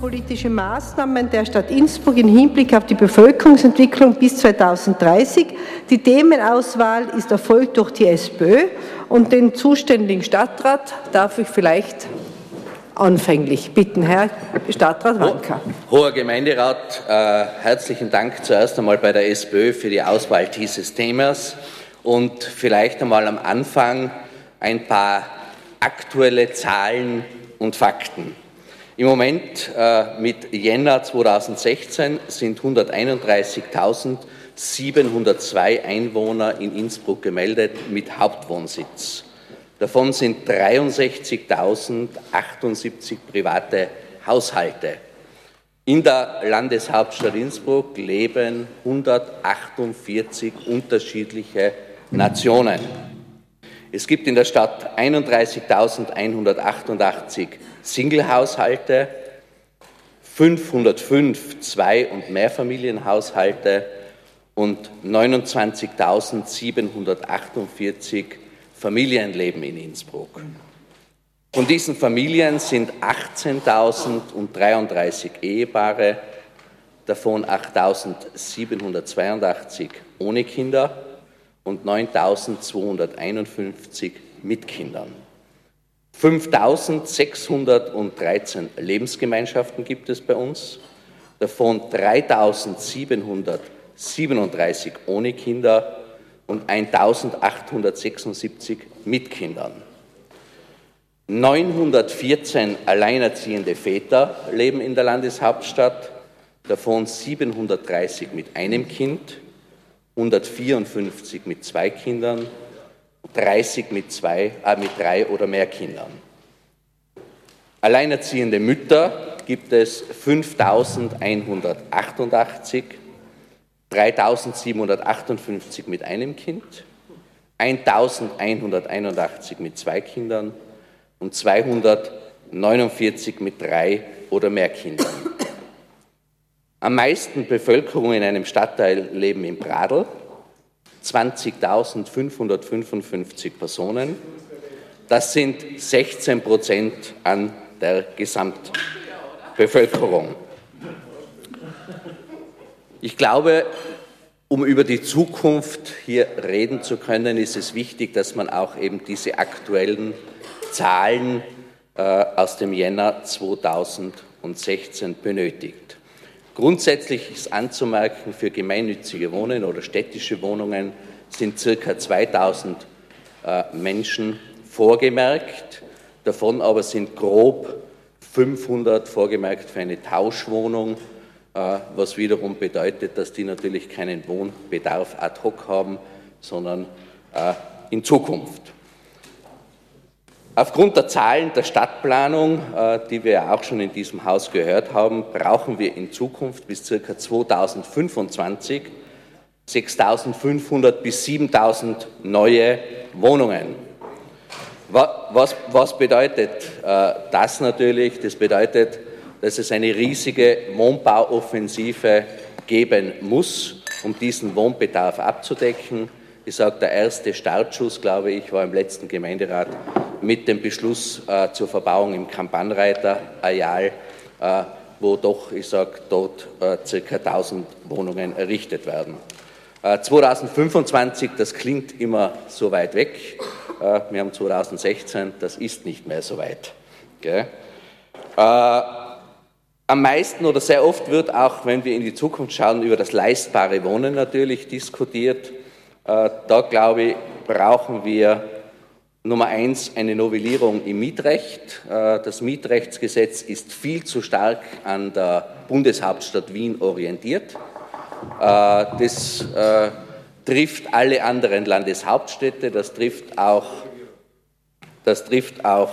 Politische Maßnahmen der Stadt Innsbruck im Hinblick auf die Bevölkerungsentwicklung bis 2030. Die Themenauswahl ist erfolgt durch die SPÖ und den zuständigen Stadtrat darf ich vielleicht anfänglich bitten, Herr Stadtrat Wanka. Hoher Gemeinderat, äh, herzlichen Dank zuerst einmal bei der SPÖ für die Auswahl dieses Themas und vielleicht einmal am Anfang ein paar aktuelle Zahlen und Fakten. Im Moment äh, mit Jänner 2016 sind 131.702 Einwohner in Innsbruck gemeldet mit Hauptwohnsitz. Davon sind 63.078 private Haushalte. In der Landeshauptstadt Innsbruck leben 148 unterschiedliche Nationen. Es gibt in der Stadt 31.188 Singlehaushalte, 505 Zwei- und Mehrfamilienhaushalte und 29.748 Familienleben in Innsbruck. Von diesen Familien sind 18.033 Ehepaare, davon 8.782 ohne Kinder und 9.251 mit Kindern. 5.613 Lebensgemeinschaften gibt es bei uns, davon 3.737 ohne Kinder und 1.876 mit Kindern. 914 alleinerziehende Väter leben in der Landeshauptstadt, davon 730 mit einem Kind 154 mit zwei Kindern, 30 mit, zwei, äh, mit drei oder mehr Kindern. Alleinerziehende Mütter gibt es 5188, 3758 mit einem Kind, 1181 mit zwei Kindern und 249 mit drei oder mehr Kindern. Am meisten Bevölkerung in einem Stadtteil leben in Pradl, 20.555 Personen. Das sind 16 Prozent an der Gesamtbevölkerung. Ich glaube, um über die Zukunft hier reden zu können, ist es wichtig, dass man auch eben diese aktuellen Zahlen äh, aus dem Jänner 2016 benötigt. Grundsätzlich ist anzumerken, für gemeinnützige Wohnungen oder städtische Wohnungen sind circa 2000 äh, Menschen vorgemerkt. Davon aber sind grob 500 vorgemerkt für eine Tauschwohnung, äh, was wiederum bedeutet, dass die natürlich keinen Wohnbedarf ad hoc haben, sondern äh, in Zukunft. Aufgrund der Zahlen der Stadtplanung, äh, die wir auch schon in diesem Haus gehört haben, brauchen wir in Zukunft bis ca. 2025 6.500 bis 7.000 neue Wohnungen. Was, was bedeutet äh, das natürlich? Das bedeutet, dass es eine riesige Wohnbauoffensive geben muss, um diesen Wohnbedarf abzudecken. Ich sage, der erste Startschuss, glaube ich, war im letzten Gemeinderat mit dem Beschluss äh, zur Verbauung im Kampanreiter-Areal, äh, wo doch, ich sage, dort äh, ca. 1000 Wohnungen errichtet werden. 2025, äh, das klingt immer so weit weg. Äh, wir haben 2016, das ist nicht mehr so weit. Gell? Äh, am meisten oder sehr oft wird auch, wenn wir in die Zukunft schauen, über das leistbare Wohnen natürlich diskutiert. Äh, da glaube ich, brauchen wir Nummer eins eine Novellierung im Mietrecht. Äh, das Mietrechtsgesetz ist viel zu stark an der Bundeshauptstadt Wien orientiert. Äh, das trifft alle anderen Landeshauptstädte, das trifft auch, das trifft auch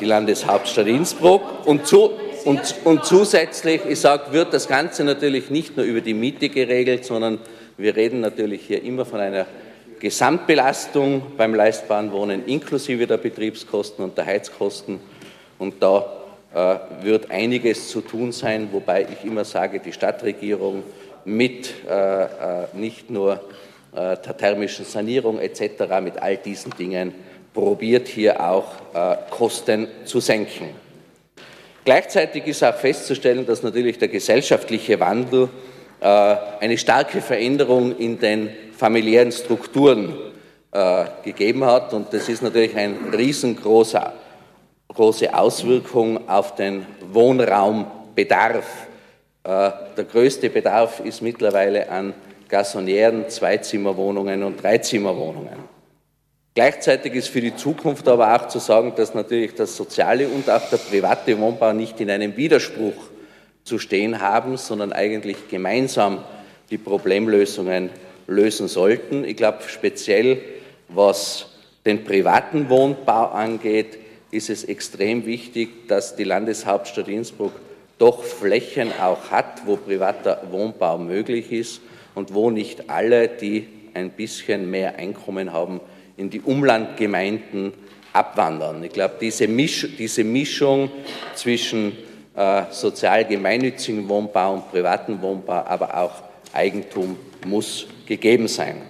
die Landeshauptstadt Innsbruck. Und, zu, und, und zusätzlich, ich sage, wird das Ganze natürlich nicht nur über die Miete geregelt, sondern wir reden natürlich hier immer von einer Gesamtbelastung beim leistbaren Wohnen inklusive der Betriebskosten und der Heizkosten. Und da äh, wird einiges zu tun sein, wobei ich immer sage, die Stadtregierung mit äh, äh, nicht nur äh, der thermischen Sanierung etc., mit all diesen Dingen probiert hier auch äh, Kosten zu senken. Gleichzeitig ist auch festzustellen, dass natürlich der gesellschaftliche Wandel eine starke Veränderung in den familiären Strukturen äh, gegeben hat. Und das ist natürlich eine riesengroße große Auswirkung auf den Wohnraumbedarf. Äh, der größte Bedarf ist mittlerweile an Gasonieren, Zweizimmerwohnungen und Dreizimmerwohnungen. Gleichzeitig ist für die Zukunft aber auch zu sagen, dass natürlich das soziale und auch der private Wohnbau nicht in einem Widerspruch zu stehen haben, sondern eigentlich gemeinsam die Problemlösungen lösen sollten. Ich glaube, speziell was den privaten Wohnbau angeht, ist es extrem wichtig, dass die Landeshauptstadt Innsbruck doch Flächen auch hat, wo privater Wohnbau möglich ist und wo nicht alle, die ein bisschen mehr Einkommen haben, in die Umlandgemeinden abwandern. Ich glaube, diese, Misch, diese Mischung zwischen sozial gemeinnützigen Wohnbau und privaten Wohnbau, aber auch Eigentum muss gegeben sein.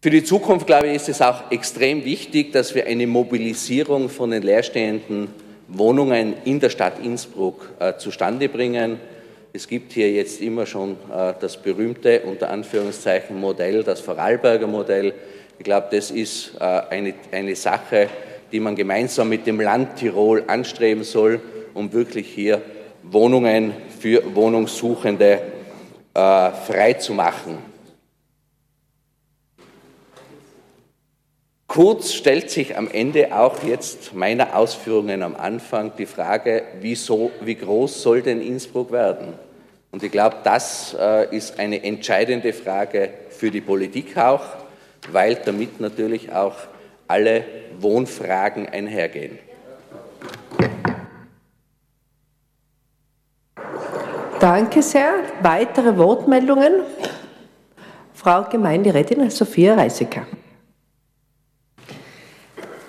Für die Zukunft, glaube ich, ist es auch extrem wichtig, dass wir eine Mobilisierung von den leerstehenden Wohnungen in der Stadt Innsbruck äh, zustande bringen. Es gibt hier jetzt immer schon äh, das berühmte, unter Anführungszeichen, Modell, das Vorarlberger Modell. Ich glaube, das ist äh, eine, eine Sache, die man gemeinsam mit dem Land Tirol anstreben soll, um wirklich hier Wohnungen für Wohnungssuchende äh, frei zu machen. Kurz stellt sich am Ende auch jetzt meiner Ausführungen am Anfang die Frage, wieso, wie groß soll denn Innsbruck werden? Und ich glaube, das äh, ist eine entscheidende Frage für die Politik auch weil damit natürlich auch alle Wohnfragen einhergehen. Danke sehr. Weitere Wortmeldungen? Frau Gemeinderätin Sophia Reisecker.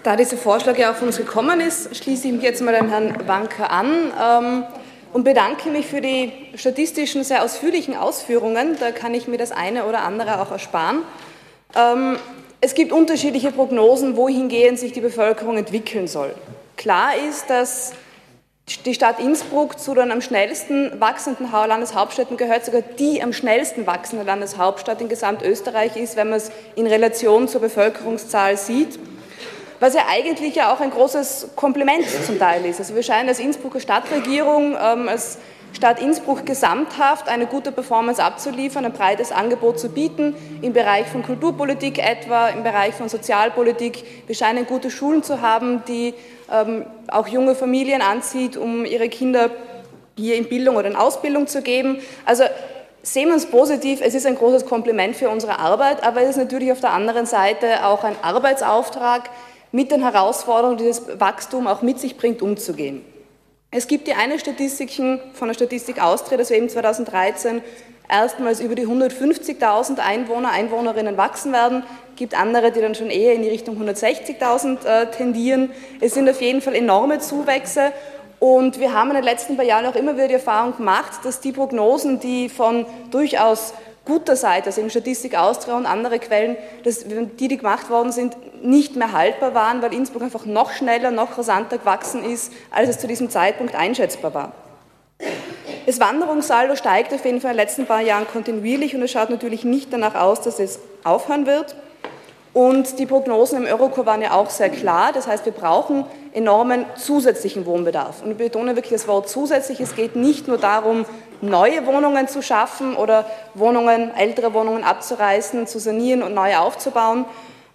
Da dieser Vorschlag ja von uns gekommen ist, schließe ich mich jetzt mal dem Herrn Wanker an ähm, und bedanke mich für die statistischen, sehr ausführlichen Ausführungen. Da kann ich mir das eine oder andere auch ersparen. Ähm, es gibt unterschiedliche Prognosen, wohingehend sich die Bevölkerung entwickeln soll. Klar ist, dass die Stadt Innsbruck zu den am schnellsten wachsenden Landeshauptstädten gehört, sogar die am schnellsten wachsende Landeshauptstadt in Gesamtösterreich ist, wenn man es in Relation zur Bevölkerungszahl sieht. Was ja eigentlich ja auch ein großes Kompliment zum Teil ist. Also wir scheinen als Innsbrucker Stadtregierung, ähm, als Stadt Innsbruck gesamthaft eine gute Performance abzuliefern, ein breites Angebot zu bieten, im Bereich von Kulturpolitik etwa, im Bereich von Sozialpolitik. Wir scheinen gute Schulen zu haben, die ähm, auch junge Familien anzieht, um ihre Kinder hier in Bildung oder in Ausbildung zu geben. Also sehen wir uns positiv, es ist ein großes Kompliment für unsere Arbeit, aber es ist natürlich auf der anderen Seite auch ein Arbeitsauftrag, mit den Herausforderungen, die das Wachstum auch mit sich bringt, umzugehen. Es gibt die eine Statistik von der Statistik Austria, dass wir eben 2013 erstmals über die 150.000 Einwohner, Einwohnerinnen wachsen werden. Es gibt andere, die dann schon eher in die Richtung 160.000 äh, tendieren. Es sind auf jeden Fall enorme Zuwächse. Und wir haben in den letzten paar Jahren auch immer wieder die Erfahrung gemacht, dass die Prognosen, die von durchaus guter Seite, also eben Statistik Austria und andere Quellen, dass die, die gemacht worden sind, nicht mehr haltbar waren, weil Innsbruck einfach noch schneller, noch rasanter gewachsen ist, als es zu diesem Zeitpunkt einschätzbar war. Das Wanderungssaldo steigt auf jeden Fall in den letzten paar Jahren kontinuierlich und es schaut natürlich nicht danach aus, dass es aufhören wird. Und die Prognosen im Eurocore waren ja auch sehr klar. Das heißt, wir brauchen enormen zusätzlichen Wohnbedarf. Und ich betone wirklich das Wort zusätzlich. Es geht nicht nur darum, neue Wohnungen zu schaffen oder Wohnungen, ältere Wohnungen abzureißen, zu sanieren und neue aufzubauen,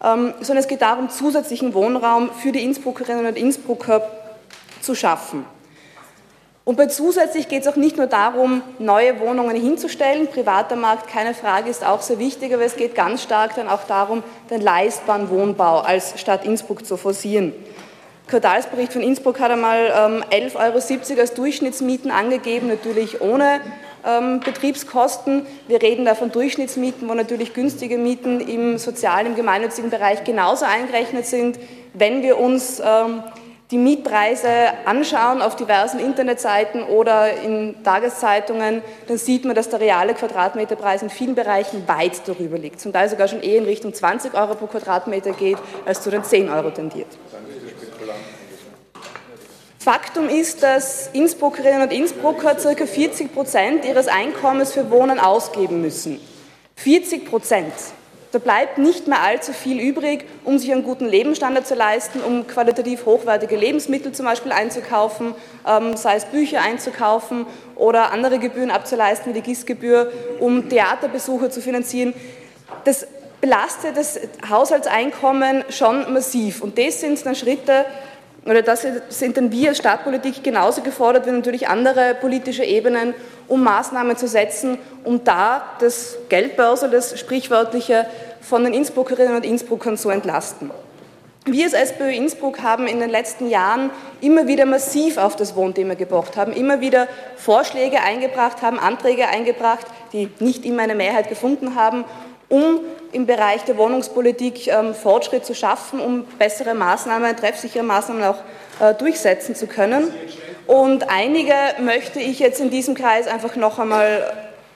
ähm, sondern es geht darum, zusätzlichen Wohnraum für die Innsbruckerinnen und Innsbrucker zu schaffen. Und bei zusätzlich geht es auch nicht nur darum, neue Wohnungen hinzustellen. Privater Markt, keine Frage, ist auch sehr wichtig, aber es geht ganz stark dann auch darum, den leistbaren Wohnbau als Stadt Innsbruck zu forcieren. Quartalsbericht von Innsbruck hat einmal ähm, 11,70 Euro als Durchschnittsmieten angegeben, natürlich ohne ähm, Betriebskosten. Wir reden da von Durchschnittsmieten, wo natürlich günstige Mieten im sozialen, im gemeinnützigen Bereich genauso eingerechnet sind. Wenn wir uns ähm, die Mietpreise anschauen auf diversen Internetseiten oder in Tageszeitungen, dann sieht man, dass der reale Quadratmeterpreis in vielen Bereichen weit darüber liegt. Zum Teil sogar schon eher in Richtung 20 Euro pro Quadratmeter geht, als zu den 10 Euro tendiert. Faktum ist, dass Innsbruckerinnen und Innsbrucker ca. 40 Prozent ihres Einkommens für Wohnen ausgeben müssen. 40 Prozent. Da bleibt nicht mehr allzu viel übrig, um sich einen guten Lebensstandard zu leisten, um qualitativ hochwertige Lebensmittel zum Beispiel einzukaufen, ähm, sei es Bücher einzukaufen oder andere Gebühren abzuleisten, wie die GIS-Gebühr, um Theaterbesuche zu finanzieren. Das belastet das Haushaltseinkommen schon massiv. Und das sind dann Schritte, oder das sind dann wir als Stadtpolitik genauso gefordert wie natürlich andere politische Ebenen, um Maßnahmen zu setzen, um da das Geldbörse, das Sprichwörtliche, von den Innsbruckerinnen und Innsbruckern zu entlasten. Wir als SPÖ Innsbruck haben in den letzten Jahren immer wieder massiv auf das Wohnthema gepocht, haben immer wieder Vorschläge eingebracht, haben Anträge eingebracht, die nicht immer eine Mehrheit gefunden haben, um im Bereich der Wohnungspolitik ähm, Fortschritt zu schaffen, um bessere Maßnahmen, treffsichere Maßnahmen auch äh, durchsetzen zu können. Und einige möchte ich jetzt in diesem Kreis einfach noch einmal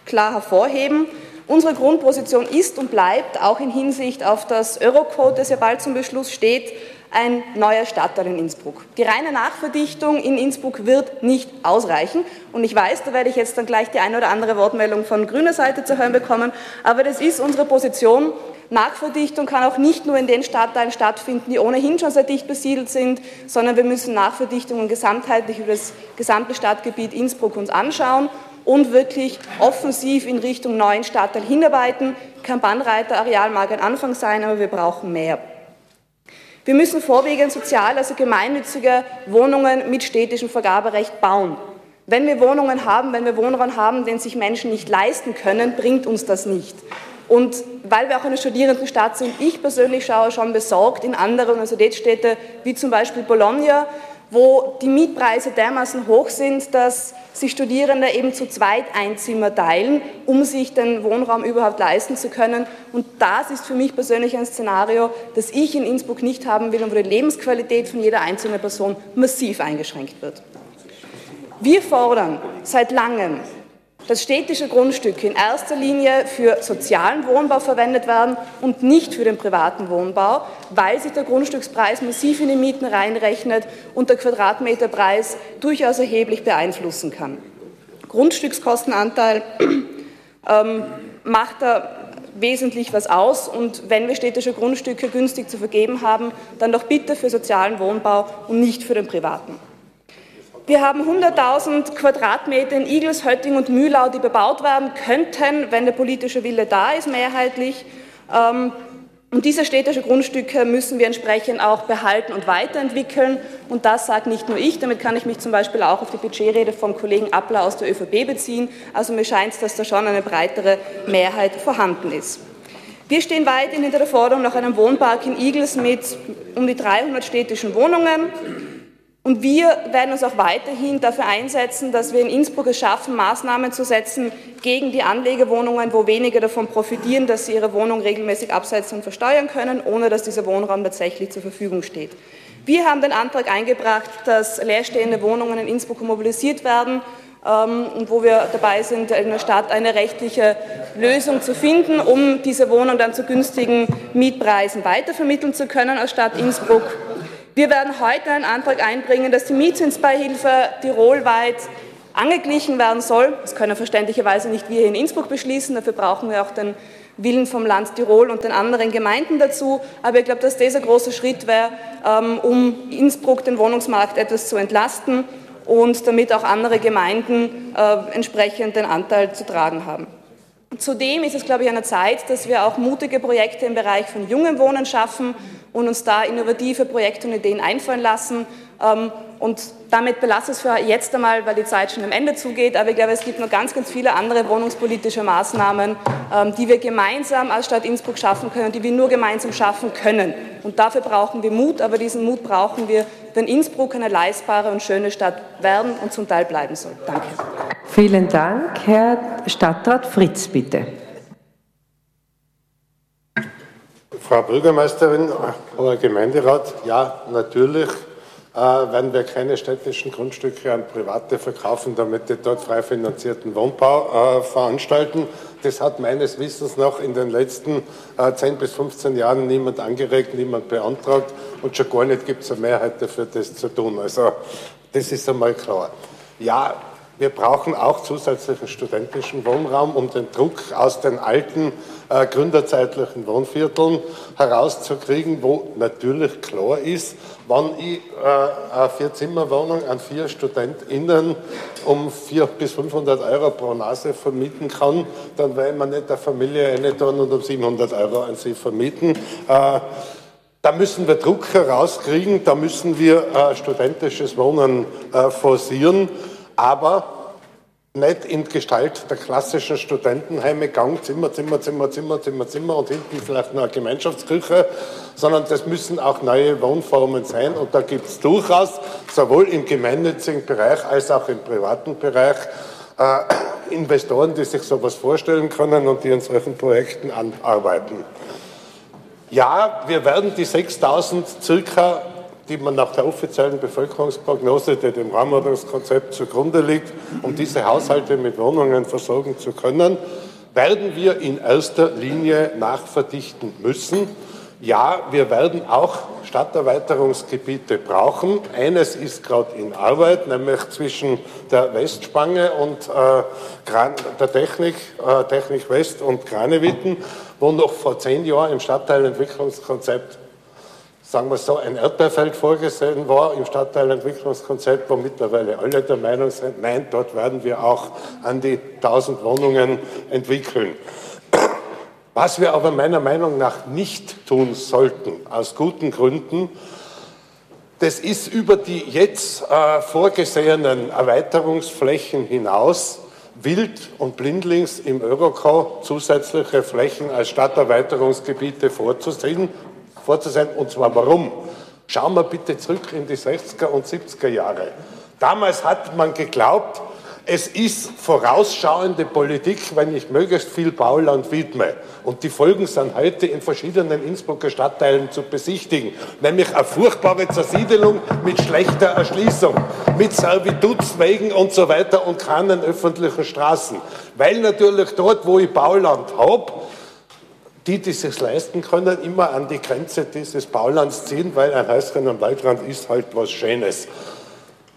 klar hervorheben. Unsere Grundposition ist und bleibt auch in Hinsicht auf das Eurocode, das ja bald zum Beschluss steht, ein neuer Stadtteil in Innsbruck. Die reine Nachverdichtung in Innsbruck wird nicht ausreichen. Und ich weiß, da werde ich jetzt dann gleich die eine oder andere Wortmeldung von grüner Seite zu hören bekommen, aber das ist unsere Position. Nachverdichtung kann auch nicht nur in den Stadtteilen stattfinden, die ohnehin schon sehr dicht besiedelt sind, sondern wir müssen Nachverdichtungen gesamtheitlich über das gesamte Stadtgebiet Innsbruck uns anschauen und wirklich offensiv in Richtung neuen Stadtteil hinarbeiten. Kein Bannreiter-Areal mag ein Anfang sein, aber wir brauchen mehr. Wir müssen vorwiegend sozial, also gemeinnützige Wohnungen mit stätischem Vergaberecht bauen. Wenn wir Wohnungen haben, wenn wir Wohnraum haben, den sich Menschen nicht leisten können, bringt uns das nicht. Und weil wir auch eine Studierendenstadt sind, ich persönlich schaue schon besorgt in andere Universitätsstädte wie zum Beispiel Bologna, wo die Mietpreise dermaßen hoch sind, dass sich Studierende eben zu zweit ein Zimmer teilen, um sich den Wohnraum überhaupt leisten zu können. Und das ist für mich persönlich ein Szenario, das ich in Innsbruck nicht haben will und wo die Lebensqualität von jeder einzelnen Person massiv eingeschränkt wird. Wir fordern seit langem dass städtische Grundstücke in erster Linie für sozialen Wohnbau verwendet werden und nicht für den privaten Wohnbau, weil sich der Grundstückspreis massiv in die Mieten reinrechnet und der Quadratmeterpreis durchaus erheblich beeinflussen kann. Grundstückskostenanteil ähm, macht da wesentlich was aus und wenn wir städtische Grundstücke günstig zu vergeben haben, dann doch bitte für sozialen Wohnbau und nicht für den privaten. Wir haben 100.000 Quadratmeter in Igels, Hötting und Mühlau, die bebaut werden könnten, wenn der politische Wille da ist, mehrheitlich. Ähm, und diese städtische Grundstücke müssen wir entsprechend auch behalten und weiterentwickeln. Und das sagt nicht nur ich, damit kann ich mich zum Beispiel auch auf die Budgetrede vom Kollegen Appler aus der ÖVP beziehen. Also mir scheint es, dass da schon eine breitere Mehrheit vorhanden ist. Wir stehen weiterhin hinter der Forderung nach einem Wohnpark in Igels mit um die 300 städtischen Wohnungen. Und wir werden uns auch weiterhin dafür einsetzen, dass wir in Innsbruck es schaffen, Maßnahmen zu setzen gegen die Anlegerwohnungen, wo wenige davon profitieren, dass sie ihre Wohnung regelmäßig absetzen und versteuern können, ohne dass dieser Wohnraum tatsächlich zur Verfügung steht. Wir haben den Antrag eingebracht, dass leerstehende Wohnungen in Innsbruck mobilisiert werden ähm, und wo wir dabei sind, in der Stadt eine rechtliche Lösung zu finden, um diese Wohnung dann zu günstigen Mietpreisen weitervermitteln zu können als Stadt Innsbruck. Wir werden heute einen Antrag einbringen, dass die Mietzinsbeihilfe tirolweit angeglichen werden soll. Das können verständlicherweise nicht wir hier in Innsbruck beschließen, dafür brauchen wir auch den Willen vom Land Tirol und den anderen Gemeinden dazu. Aber ich glaube, dass das ein großer Schritt wäre, ähm, um Innsbruck den Wohnungsmarkt etwas zu entlasten und damit auch andere Gemeinden äh, entsprechend den Anteil zu tragen haben. Zudem ist es, glaube ich, an der Zeit, dass wir auch mutige Projekte im Bereich von jungem Wohnen schaffen und uns da innovative Projekte und Ideen einfallen lassen. Ähm, und damit belasse ich es für jetzt einmal, weil die Zeit schon am Ende zugeht. Aber ich glaube, es gibt noch ganz, ganz viele andere wohnungspolitische Maßnahmen, ähm, die wir gemeinsam als Stadt Innsbruck schaffen können, die wir nur gemeinsam schaffen können. Und dafür brauchen wir Mut, aber diesen Mut brauchen wir, wenn Innsbruck eine leistbare und schöne Stadt werden und zum Teil bleiben soll. Danke. Vielen Dank. Herr Stadtrat Fritz, bitte. Frau Bürgermeisterin, Herr Gemeinderat, ja, natürlich äh, werden wir keine städtischen Grundstücke an Private verkaufen, damit die dort frei finanzierten Wohnbau äh, veranstalten. Das hat meines Wissens noch in den letzten äh, 10 bis 15 Jahren niemand angeregt, niemand beantragt und schon gar nicht gibt es eine Mehrheit dafür, das zu tun. Also Das ist einmal klar. Ja, wir brauchen auch zusätzlichen studentischen Wohnraum, um den Druck aus den alten äh, gründerzeitlichen Wohnvierteln herauszukriegen, wo natürlich klar ist, wenn ich äh, eine Vier-Zimmer-Wohnung an vier StudentInnen um 400 bis 500 Euro pro Nase vermieten kann, dann will man nicht der Familie eine tun und um 700 Euro an sie vermieten. Äh, da müssen wir Druck herauskriegen, da müssen wir äh, studentisches Wohnen äh, forcieren aber nicht in Gestalt der klassischen Studentenheime, Gang, Zimmer, Zimmer, Zimmer, Zimmer, Zimmer, Zimmer und hinten vielleicht noch eine Gemeinschaftsküche, sondern das müssen auch neue Wohnformen sein und da gibt es durchaus sowohl im gemeinnützigen Bereich als auch im privaten Bereich äh, Investoren, die sich sowas vorstellen können und die an solchen Projekten anarbeiten. Ja, wir werden die 6000 circa die man nach der offiziellen Bevölkerungsprognose, die dem Raumordnungskonzept zugrunde liegt, um diese Haushalte mit Wohnungen versorgen zu können, werden wir in erster Linie nachverdichten müssen. Ja, wir werden auch Stadterweiterungsgebiete brauchen. Eines ist gerade in Arbeit, nämlich zwischen der Westspange und äh, der Technik, äh, Technik West und Kranewitten, wo noch vor zehn Jahren im Stadtteilentwicklungskonzept sagen wir so, ein Erdbeerfeld vorgesehen war im Stadtteilentwicklungskonzept, wo mittlerweile alle der Meinung sind, nein, dort werden wir auch an die 1000 Wohnungen entwickeln. Was wir aber meiner Meinung nach nicht tun sollten, aus guten Gründen, das ist über die jetzt äh, vorgesehenen Erweiterungsflächen hinaus wild und blindlings im Euroco zusätzliche Flächen als Stadterweiterungsgebiete vorzusehen vorzusehen. Und zwar warum? Schauen wir bitte zurück in die 60er und 70er Jahre. Damals hat man geglaubt, es ist vorausschauende Politik, wenn ich möglichst viel Bauland widme. Und die Folgen sind heute in verschiedenen Innsbrucker Stadtteilen zu besichtigen. Nämlich eine furchtbare Zersiedelung mit schlechter Erschließung, mit Servitutswegen und so weiter und keinen öffentlichen Straßen. Weil natürlich dort, wo ich Bauland habe, die, die sich leisten können, immer an die Grenze dieses Baulands ziehen, weil ein Häuschen am Waldrand ist halt was Schönes.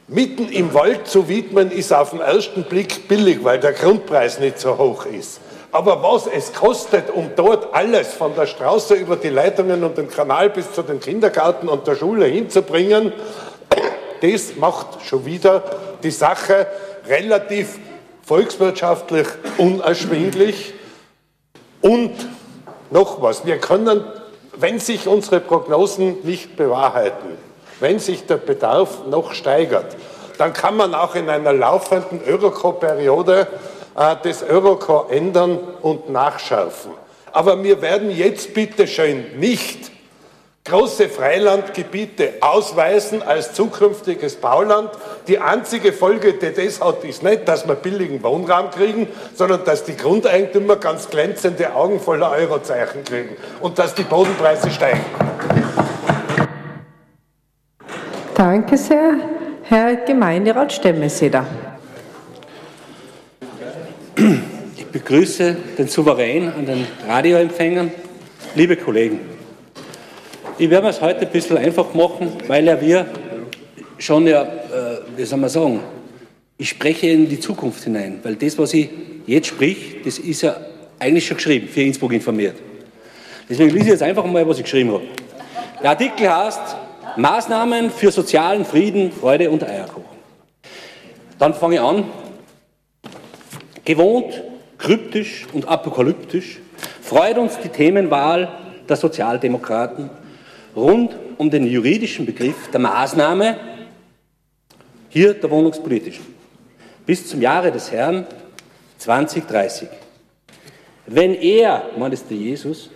Mitten im Wald zu widmen, ist auf den ersten Blick billig, weil der Grundpreis nicht so hoch ist. Aber was es kostet, um dort alles von der Straße über die Leitungen und den Kanal bis zu den Kindergarten und der Schule hinzubringen, das macht schon wieder die Sache relativ volkswirtschaftlich unerschwinglich und noch was, wir können, wenn sich unsere Prognosen nicht bewahrheiten, wenn sich der Bedarf noch steigert, dann kann man auch in einer laufenden Euroco-Periode äh, das Euroco ändern und nachschärfen. Aber wir werden jetzt bitte schön nicht große Freilandgebiete ausweisen als zukünftiges Bauland. Die einzige Folge, die das hat, ist nicht, dass wir billigen Wohnraum kriegen, sondern dass die Grundeigentümer ganz glänzende Augen voller Eurozeichen kriegen und dass die Bodenpreise steigen. Danke sehr. Herr Gemeinderat Stemmeseder. Ich begrüße den Souverän an den Radioempfängern. Liebe Kollegen, ich werde es heute ein bisschen einfach machen, weil ja wir schon ja, äh, wie soll man sagen, ich spreche in die Zukunft hinein, weil das, was ich jetzt sprich, das ist ja eigentlich schon geschrieben, für Innsbruck informiert. Deswegen lese ich jetzt einfach mal, was ich geschrieben habe. Der Artikel heißt Maßnahmen für sozialen Frieden, Freude und Eierkuchen. Dann fange ich an. Gewohnt, kryptisch und apokalyptisch freut uns die Themenwahl der Sozialdemokraten rund um den juridischen Begriff der Maßnahme, hier der wohnungspolitischen, bis zum Jahre des Herrn 2030. Wenn er, meint es der Jesus,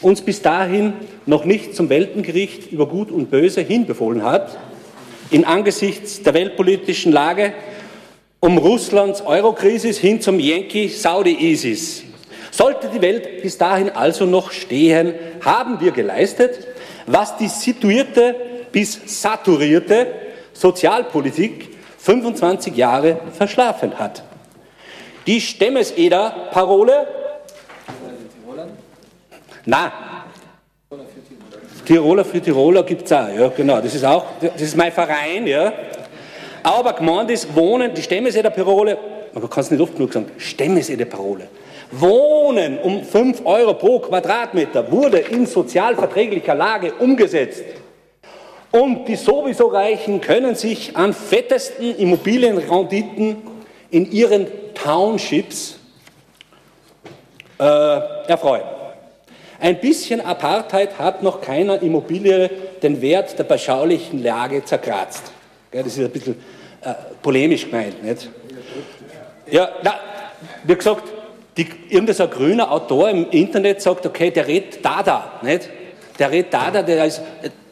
uns bis dahin noch nicht zum Weltengericht über Gut und Böse hinbefohlen hat, in angesichts der weltpolitischen Lage um Russlands Eurokrise hin zum Yankee-Saudi-ISIS. Sollte die Welt bis dahin also noch stehen, haben wir geleistet, was die situierte bis saturierte Sozialpolitik 25 Jahre verschlafen hat. Die Stemmeseder-Parole? Na, Tiroler für Tiroler gibt es auch, ja, genau. Das ist auch, das ist mein Verein, ja. aber gemeint ist, Wohnen, die Stämmeseder-Parole, man kann es nicht oft genug sagen, Stämmeseder-Parole. Wohnen um 5 Euro pro Quadratmeter wurde in sozialverträglicher Lage umgesetzt. Und die sowieso Reichen können sich an fettesten Immobilienrenditen in ihren Townships äh, erfreuen. Ein bisschen Apartheid hat noch keiner Immobilie den Wert der beschaulichen Lage zerkratzt. Das ist ein bisschen äh, polemisch gemeint. Nicht? Ja, na, wie gesagt, die, irgendein grüner Autor im Internet sagt, okay, der redet Dada, nicht? Der redet Dada, der ist,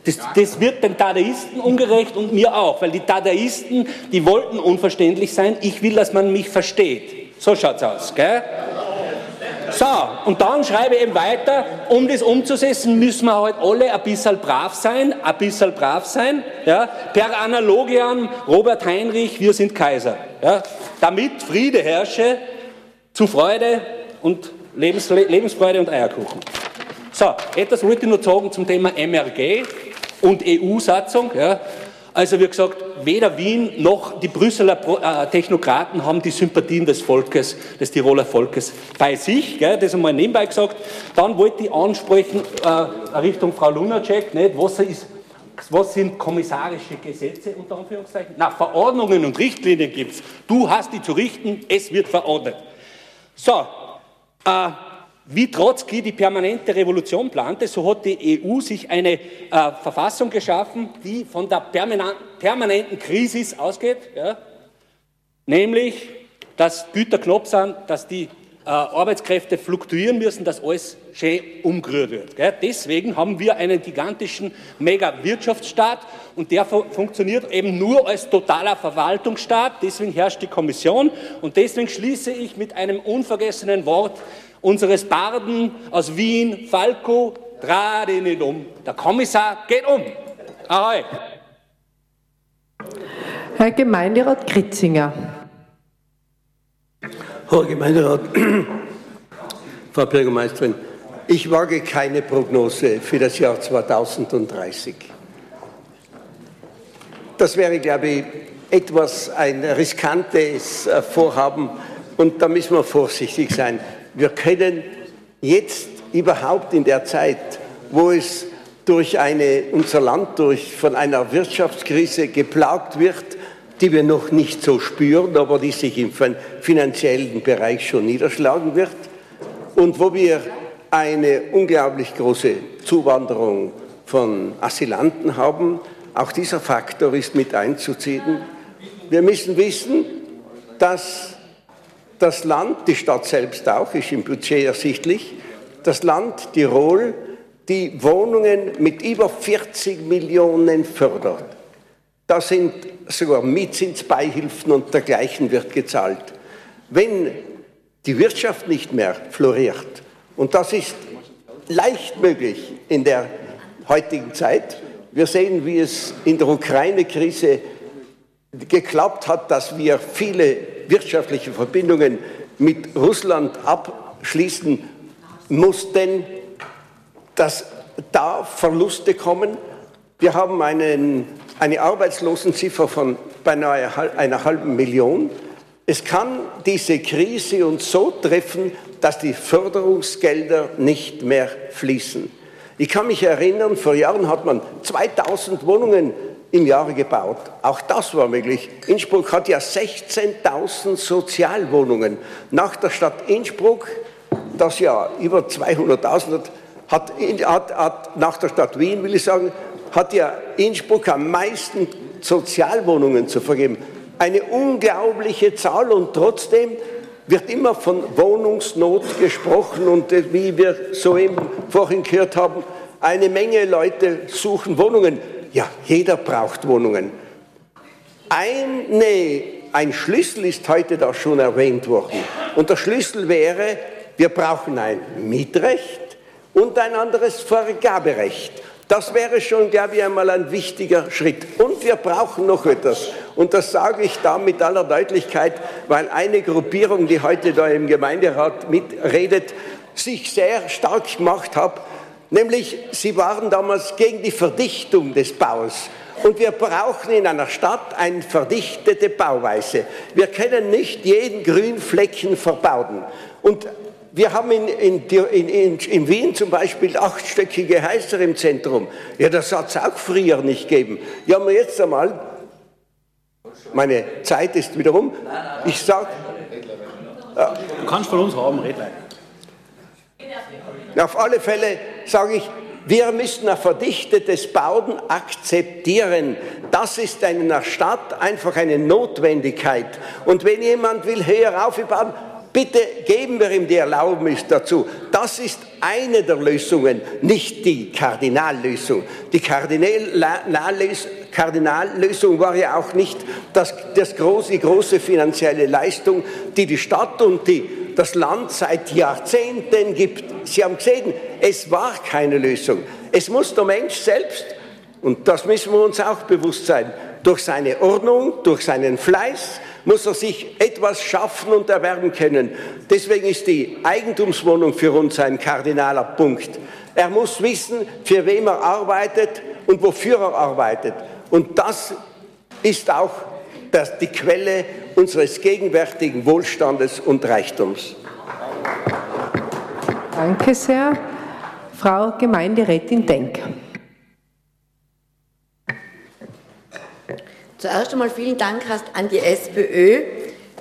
das, das, wird den Dadaisten ungerecht und mir auch, weil die Dadaisten, die wollten unverständlich sein. Ich will, dass man mich versteht. So schaut's aus, gell? So, und dann schreibe ich eben weiter, um das umzusetzen, müssen wir halt alle ein bisschen brav sein, ein bisschen brav sein, ja? Per Analogie an Robert Heinrich, wir sind Kaiser, ja? Damit Friede herrsche, zu Freude und Lebens, Lebensfreude und Eierkuchen. So, etwas wollte ich noch sagen zum Thema MRG und EU-Satzung. Ja. Also wie gesagt, weder Wien noch die Brüsseler äh, Technokraten haben die Sympathien des Volkes, des Tiroler Volkes bei sich. Gell, das einmal nebenbei gesagt. Dann wollte ich ansprechen äh, Richtung Frau Lunacek, nicht, was, ist, was sind kommissarische Gesetze unter Anführungszeichen? Na, Verordnungen und Richtlinien gibt es. Du hast die zu richten, es wird verordnet. So, äh, wie Trotzki die permanente Revolution plante, so hat die EU sich eine äh, Verfassung geschaffen, die von der permanenten Krise ausgeht, ja? nämlich, dass Güter knapp sind, dass die Arbeitskräfte fluktuieren müssen, dass alles schön umgerührt wird. Deswegen haben wir einen gigantischen Mega-Wirtschaftsstaat und der fu funktioniert eben nur als totaler Verwaltungsstaat. Deswegen herrscht die Kommission und deswegen schließe ich mit einem unvergessenen Wort unseres Barden aus Wien, Falco, trade nicht um. Der Kommissar geht um. Ahoi. Herr Gemeinderat Kritzinger. Herr Gemeinderat, Frau Bürgermeisterin, ich wage keine Prognose für das Jahr 2030. Das wäre, glaube ich, etwas ein riskantes äh, Vorhaben und da müssen wir vorsichtig sein wir können jetzt überhaupt in der Zeit, wo es durch eine, unser Land durch, von einer Wirtschaftskrise geplagt wird, die wir noch nicht so spüren, aber die sich im finanziellen Bereich schon niederschlagen wird, und wo wir eine unglaublich große Zuwanderung von Asylanten haben. Auch dieser Faktor ist mit einzuziehen. Wir müssen wissen, dass das Land, die Stadt selbst auch, ist im Budget ersichtlich, das Land Tirol die Wohnungen mit über 40 Millionen fördert. Da sind sogar Mietzinsbeihilfen und dergleichen wird gezahlt. Wenn die Wirtschaft nicht mehr floriert, und das ist leicht möglich in der heutigen Zeit, wir sehen, wie es in der Ukraine-Krise geklappt hat, dass wir viele wirtschaftliche Verbindungen mit Russland abschließen mussten, dass da Verluste kommen. Wir haben einen, eine Arbeitslosenziffer von beinahe einer halben Million. Es kann diese Krise uns so treffen, dass die Förderungsgelder nicht mehr fließen. Ich kann mich erinnern, vor Jahren hat man 2000 Wohnungen im Jahre gebaut. Auch das war möglich. Innsbruck hat ja 16.000 Sozialwohnungen. Nach der Stadt Innsbruck, das ja über 200.000 hat, hat, hat, nach der Stadt Wien, will ich sagen, hat ja Innsbruck am meisten Sozialwohnungen zu vergeben. Eine unglaubliche Zahl und trotzdem wird immer von Wohnungsnot gesprochen und äh, wie wir soeben vorhin gehört haben, eine Menge Leute suchen Wohnungen. Ja, jeder braucht Wohnungen. Eine, ein Schlüssel ist heute da schon erwähnt worden. Und der Schlüssel wäre, wir brauchen ein Mietrecht und ein anderes Vergaberecht. Das wäre schon, glaube ich, einmal ein wichtiger Schritt. Und wir brauchen noch etwas. Und das sage ich da mit aller Deutlichkeit, weil eine Gruppierung, die heute da im Gemeinderat mitredet, sich sehr stark gemacht hat Nämlich, sie waren damals gegen die Verdichtung des Baus. Und wir brauchen in einer Stadt eine verdichtete Bauweise. Wir können nicht jeden Grünflecken verbauen. Und wir haben in, in, in, in, Wien zum Beispiel achtstöckige Häuser im Zentrum. Ja, das hat es auch früher nicht gegeben. Ja, aber jetzt einmal, meine Zeit ist wiederum, ich sage... Du kannst von uns haben, red Auf alle Fälle sage ich, wir müssen ein verdichtetes Bauen akzeptieren. Das ist in einer Stadt einfach eine Notwendigkeit. Und wenn jemand will höher aufbauen, bitte geben wir ihm die Erlaubnis dazu. Das ist eine der Lösungen, nicht die Kardinallösung. Die Kardinallösung war ja auch nicht das, das große, die große finanzielle Leistung, die die Stadt und die das Land seit Jahrzehnten gibt. Sie haben gesehen, es war keine Lösung. Es muss der Mensch selbst, und das müssen wir uns auch bewusst sein, durch seine Ordnung, durch seinen Fleiß, muss er sich etwas schaffen und erwerben können. Deswegen ist die Eigentumswohnung für uns ein kardinaler Punkt. Er muss wissen, für wem er arbeitet und wofür er arbeitet. Und das ist auch das, die Quelle unseres gegenwärtigen Wohlstandes und Reichtums. Danke sehr. Frau Gemeinderätin Denk. Zuerst einmal vielen Dank an die SPÖ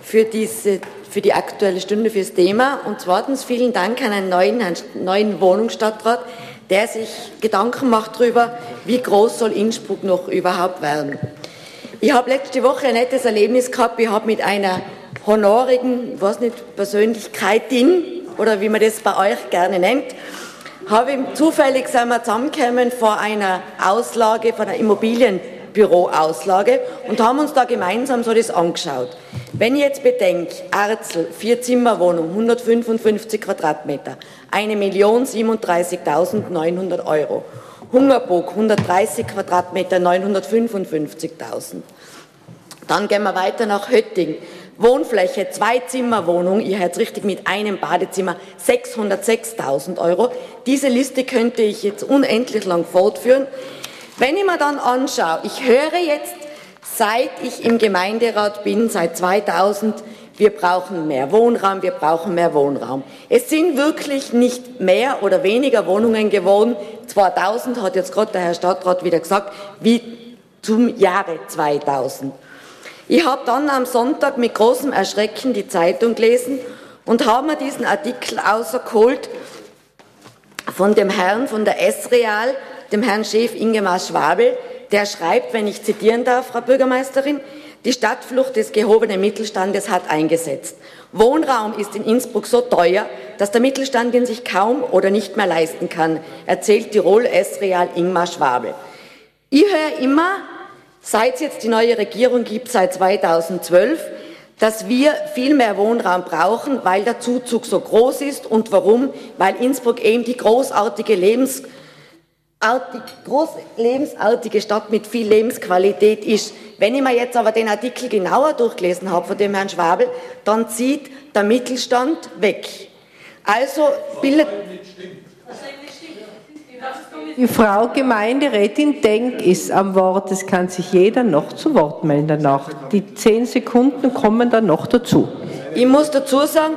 für, diese, für die Aktuelle Stunde fürs Thema und zweitens vielen Dank an einen neuen, neuen Wohnungsstadtrat, der sich Gedanken macht darüber, wie groß soll Innsbruck noch überhaupt werden. Ich habe letzte Woche ein nettes Erlebnis gehabt. Ich habe mit einer honorigen, ich weiß nicht, Persönlichkeitin oder wie man das bei euch gerne nennt, habe zufällig sind wir zusammengekommen vor einer Auslage, von einer Immobilienbüroauslage und haben uns da gemeinsam so das angeschaut. Wenn ich jetzt bedenke, Arzel, vier Zimmerwohnung, 155 Quadratmeter, 1.037.900 Euro. Hungerburg 130 Quadratmeter 955.000. Dann gehen wir weiter nach Hötting. Wohnfläche, zwei Zimmerwohnung, ihr hört richtig mit einem Badezimmer, 606.000 Euro. Diese Liste könnte ich jetzt unendlich lang fortführen. Wenn ich mir dann anschaue, ich höre jetzt, seit ich im Gemeinderat bin, seit 2000, wir brauchen mehr Wohnraum, wir brauchen mehr Wohnraum. Es sind wirklich nicht mehr oder weniger Wohnungen geworden. 2000 hat jetzt gerade der Herr Stadtrat wieder gesagt, wie zum Jahre 2000. Ich habe dann am Sonntag mit großem Erschrecken die Zeitung gelesen und habe mir diesen Artikel auserkohlt von dem Herrn von der S-Real, dem Herrn Chef Ingemar Schwabel, der schreibt, wenn ich zitieren darf, Frau Bürgermeisterin, die Stadtflucht des gehobenen Mittelstandes hat eingesetzt. Wohnraum ist in Innsbruck so teuer, dass der Mittelstand ihn sich kaum oder nicht mehr leisten kann, erzählt Tirol S-Real Ingmar Schwabe. Ich höre immer, seit es jetzt die neue Regierung gibt, seit 2012, dass wir viel mehr Wohnraum brauchen, weil der Zuzug so groß ist. Und warum? Weil Innsbruck eben die großartige Lebens groß lebensartige Stadt mit viel Lebensqualität ist. Wenn ich mir jetzt aber den Artikel genauer durchgelesen habe von dem Herrn Schwabel, dann zieht der Mittelstand weg. Also bildet. Die Frau Gemeinderätin Denk ist am Wort. Es kann sich jeder noch zu Wort melden danach. Die zehn Sekunden kommen dann noch dazu. Ich muss dazu sagen,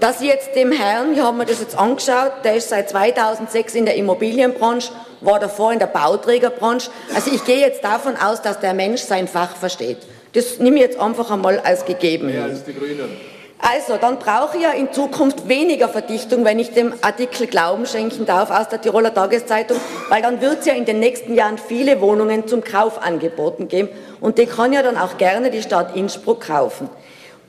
dass jetzt dem Herrn, ich habe mir das jetzt angeschaut, der ist seit 2006 in der Immobilienbranche war davor in der Bauträgerbranche. Also ich gehe jetzt davon aus, dass der Mensch sein Fach versteht. Das nehme ich jetzt einfach einmal als gegeben hin. Als die Grünen. Also, dann brauche ich ja in Zukunft weniger Verdichtung, wenn ich dem Artikel Glauben schenken darf aus der Tiroler Tageszeitung, weil dann wird es ja in den nächsten Jahren viele Wohnungen zum Kauf angeboten geben und die kann ja dann auch gerne die Stadt Innsbruck kaufen.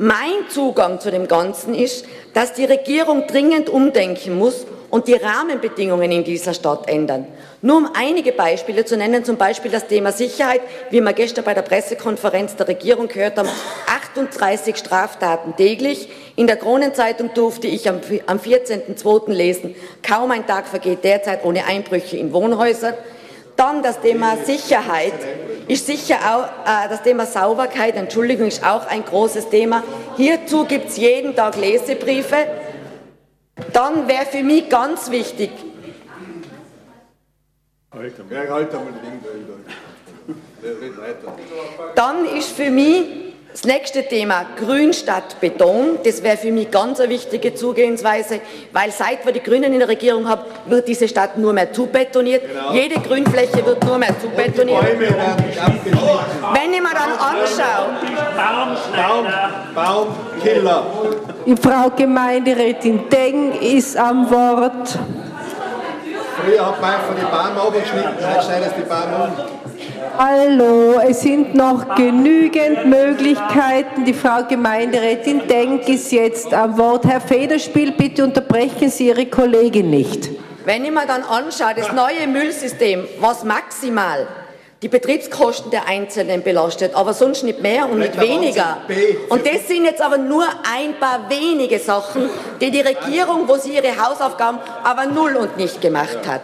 Mein Zugang zu dem Ganzen ist, dass die Regierung dringend umdenken muss und die Rahmenbedingungen in dieser Stadt ändern. Nur um einige Beispiele zu nennen, zum Beispiel das Thema Sicherheit, wie wir gestern bei der Pressekonferenz der Regierung gehört haben, 38 Straftaten täglich. In der Kronenzeitung durfte ich am, am 14.02. lesen, kaum ein Tag vergeht derzeit ohne Einbrüche in Wohnhäusern. Dann das Thema Sicherheit ist sicher auch, äh, das Thema Sauberkeit, Entschuldigung, ist auch ein großes Thema. Hierzu gibt es jeden Tag Lesebriefe. Dann wäre für mich ganz wichtig. Dann ist für mich das nächste Thema Grün statt Beton. Das wäre für mich ganz eine wichtige Zugehensweise, weil seit wir die Grünen in der Regierung haben, wird diese Stadt nur mehr zubetoniert. Genau. Jede Grünfläche wird nur mehr zubetoniert. Wenn ich mir dann anschaue. Baum, Baumkiller. Die Frau Gemeinderätin Deng ist am Wort. Früher hat man einfach die Bäume abgeschnitten, jetzt schneidet die Bäume um. Hallo, es sind noch genügend Möglichkeiten. Die Frau Gemeinderätin Denk ist jetzt am Wort. Herr Federspiel, bitte unterbrechen Sie Ihre Kollegin nicht. Wenn ich mir dann anschaue, das neue Müllsystem, was maximal die Betriebskosten der Einzelnen belastet, aber sonst nicht mehr und nicht weniger. Und das sind jetzt aber nur ein paar wenige Sachen, die die Regierung, wo sie ihre Hausaufgaben aber null und nicht gemacht hat.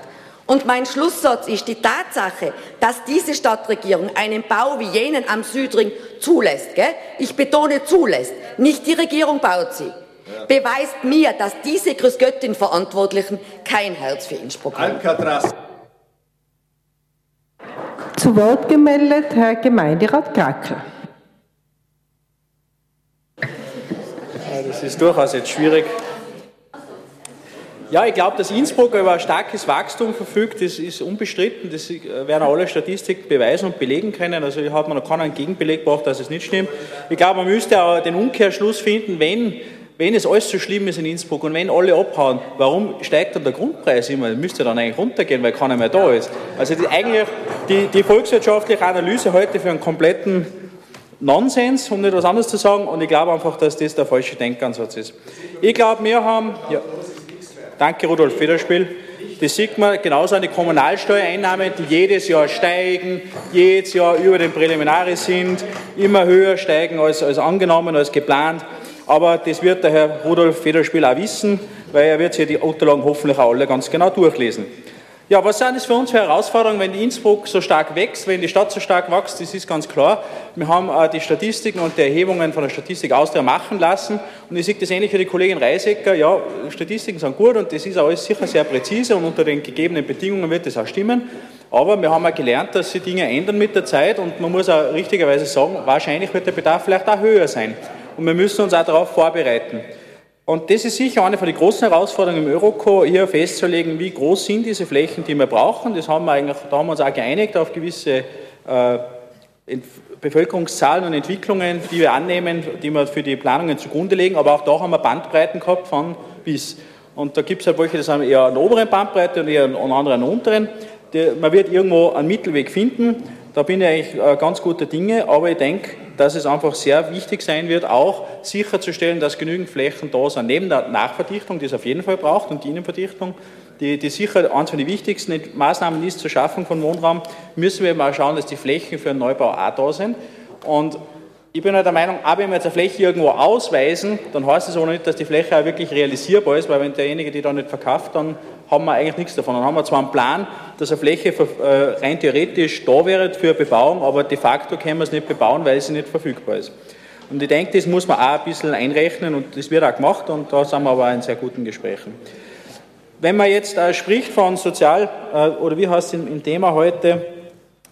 Und mein Schlusssatz ist die Tatsache, dass diese Stadtregierung einen Bau wie jenen am Südring zulässt, gell? ich betone zulässt, nicht die Regierung baut sie, ja. beweist mir, dass diese Grüßgöttin-Verantwortlichen kein Herz für Innsbruck haben. Alcatraz. Zu Wort gemeldet Herr Gemeinderat Krakel. Das ist durchaus jetzt schwierig, ja, ich glaube, dass Innsbruck über ein starkes Wachstum verfügt, das ist unbestritten. Das werden alle Statistiken beweisen und belegen können. Also ich habe noch keinen Gegenbeleg gebracht, dass es nicht stimmt. Ich glaube, man müsste auch den Umkehrschluss finden, wenn, wenn es alles so schlimm ist in Innsbruck und wenn alle abhauen, warum steigt dann der Grundpreis immer? Das müsste dann eigentlich runtergehen, weil keiner mehr da ist. Also die, eigentlich die, die volkswirtschaftliche Analyse heute für einen kompletten Nonsens, um nicht was anderes zu sagen, und ich glaube einfach, dass das der falsche Denkansatz ist. Ich glaube, wir haben... Ja, Danke, Rudolf Federspiel. Das sieht man genauso an die Kommunalsteuereinnahmen, die jedes Jahr steigen, jedes Jahr über den Präliminare sind, immer höher steigen als, als angenommen, als geplant. Aber das wird der Herr Rudolf Federspiel auch wissen, weil er wird sich die Unterlagen hoffentlich auch alle ganz genau durchlesen. Ja, was sind das für uns für Herausforderungen, wenn Innsbruck so stark wächst, wenn die Stadt so stark wächst? Das ist ganz klar. Wir haben äh, die Statistiken und die Erhebungen von der Statistik Austria machen lassen und ich sehe das ähnlich wie die Kollegin Reisecker. Ja, Statistiken sind gut und das ist alles sicher sehr präzise und unter den gegebenen Bedingungen wird das auch stimmen. Aber wir haben auch gelernt, dass sich Dinge ändern mit der Zeit und man muss auch richtigerweise sagen, wahrscheinlich wird der Bedarf vielleicht auch höher sein. Und wir müssen uns auch darauf vorbereiten. Und das ist sicher eine von den großen Herausforderungen im Euroco, hier festzulegen, wie groß sind diese Flächen, die wir brauchen. Das haben wir eigentlich, da haben wir uns auch geeinigt auf gewisse äh, Bevölkerungszahlen und Entwicklungen, die wir annehmen, die wir für die Planungen zugrunde legen. Aber auch da haben wir Bandbreiten gehabt von bis. Und da gibt es halt welche, die haben eher eine obere Bandbreite und eher eine andere eine unteren. man wird irgendwo einen Mittelweg finden. Da bin ich eigentlich äh, ganz guter Dinge, aber ich denke, dass es einfach sehr wichtig sein wird, auch sicherzustellen, dass genügend Flächen da sind. Neben der Nachverdichtung, die es auf jeden Fall braucht, und die Innenverdichtung, die, die sicher eines von den wichtigsten Maßnahmen ist zur Schaffung von Wohnraum, müssen wir mal schauen, dass die Flächen für einen Neubau auch da sind. Und ich bin halt der Meinung, auch wenn wir jetzt eine Fläche irgendwo ausweisen, dann heißt es auch nicht, dass die Fläche auch wirklich realisierbar ist, weil wenn derjenige die da nicht verkauft, dann haben wir eigentlich nichts davon. Dann haben wir zwar einen Plan, dass eine Fläche äh, rein theoretisch da wäre für Bebauung, aber de facto können wir es nicht bebauen, weil sie nicht verfügbar ist. Und ich denke, das muss man auch ein bisschen einrechnen und das wird auch gemacht und da sind wir aber in sehr guten Gesprächen. Wenn man jetzt spricht von Sozial- äh, oder wie heißt es im Thema heute,